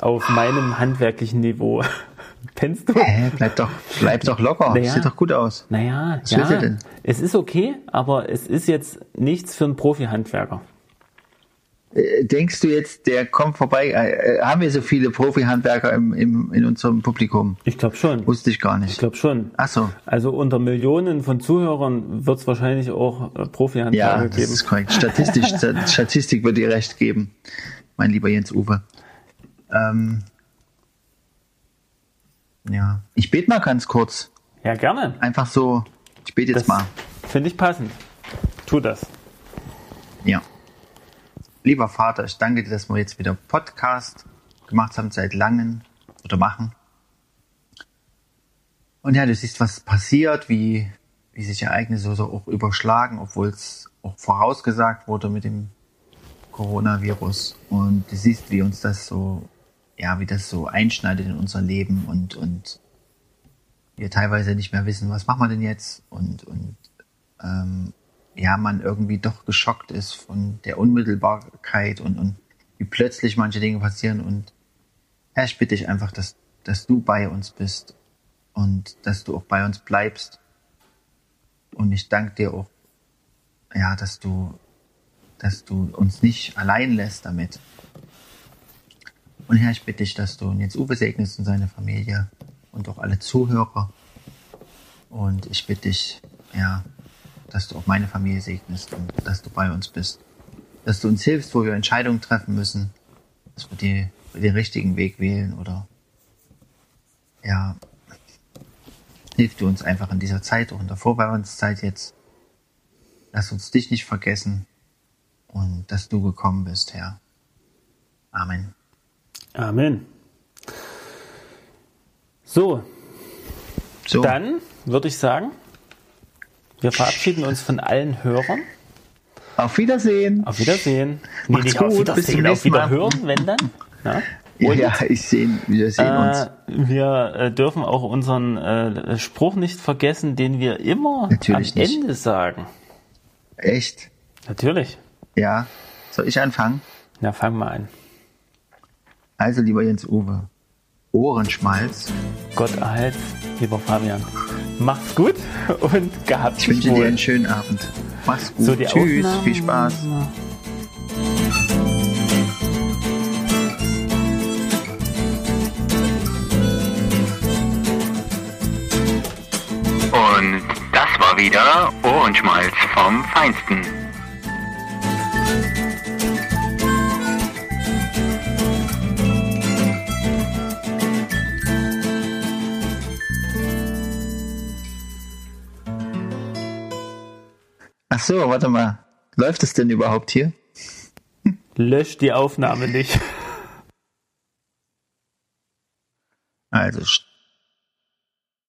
auf meinem handwerklichen Niveau. Kennst du? Hä, bleib doch, bleib doch locker. Naja, Sieht doch gut aus. Naja, Was ja, denn? es ist okay, aber es ist jetzt nichts für einen Profi-Handwerker. Äh, denkst du jetzt, der kommt vorbei? Äh, äh, haben wir so viele Profi-Handwerker im, im, in unserem Publikum? Ich glaube schon. Wusste ich gar nicht. Ich glaube schon. Ach so. Also unter Millionen von Zuhörern wird es wahrscheinlich auch Profi-Handwerker geben. Ja, das ist korrekt. Statistisch, Statistik wird dir recht geben, mein lieber Jens Uwe. Ähm, ja, ich bete mal ganz kurz. Ja, gerne. Einfach so, ich bete jetzt das mal. Finde ich passend. Tu das. Ja. Lieber Vater, ich danke dir, dass wir jetzt wieder Podcast gemacht haben seit langem oder machen. Und ja, du siehst, was passiert, wie, wie sich Ereignisse so auch überschlagen, obwohl es auch vorausgesagt wurde mit dem Coronavirus. Und du siehst, wie uns das so, ja, wie das so einschneidet in unser Leben und, und wir teilweise nicht mehr wissen, was machen wir denn jetzt? Und, und ähm, ja, man irgendwie doch geschockt ist von der Unmittelbarkeit und, und wie plötzlich manche Dinge passieren. Und Herr, ich bitte dich einfach, dass, dass du bei uns bist und dass du auch bei uns bleibst. Und ich danke dir auch, ja, dass du, dass du uns nicht allein lässt damit. Und Herr, ich bitte dich, dass du jetzt Uwe segnest und seine Familie und auch alle Zuhörer. Und ich bitte dich, ja, dass du auch meine Familie segnest und dass du bei uns bist. Dass du uns hilfst, wo wir Entscheidungen treffen müssen, dass wir die, den richtigen Weg wählen oder ja, hilf du uns einfach in dieser Zeit, in der Vorbereitungszeit jetzt. Lass uns dich nicht vergessen und dass du gekommen bist, Herr. Amen. Amen. So, so. dann würde ich sagen, wir verabschieden uns von allen Hörern. Auf Wiedersehen. Auf Wiedersehen. Nee, nicht gut. auf Wiedersehen, auf Wiederhören, wenn dann. Ja, Und, ja ich sehe, wir sehen äh, uns. Wir äh, dürfen auch unseren äh, Spruch nicht vergessen, den wir immer Natürlich am nicht. Ende sagen. Echt? Natürlich. Ja. Soll ich anfangen? Ja, fang mal an. Also, lieber Jens Uwe, Ohrenschmalz. Gott erhalt, lieber Fabian. Macht's gut und gehabt Ich wünsche wohl. dir einen schönen Abend. Mach's gut. So, Tschüss, Aufnahmen. viel Spaß. Und das war wieder Ohrenschmalz vom Feinsten. So, warte mal. Läuft es denn überhaupt hier? Lösch die Aufnahme nicht. Also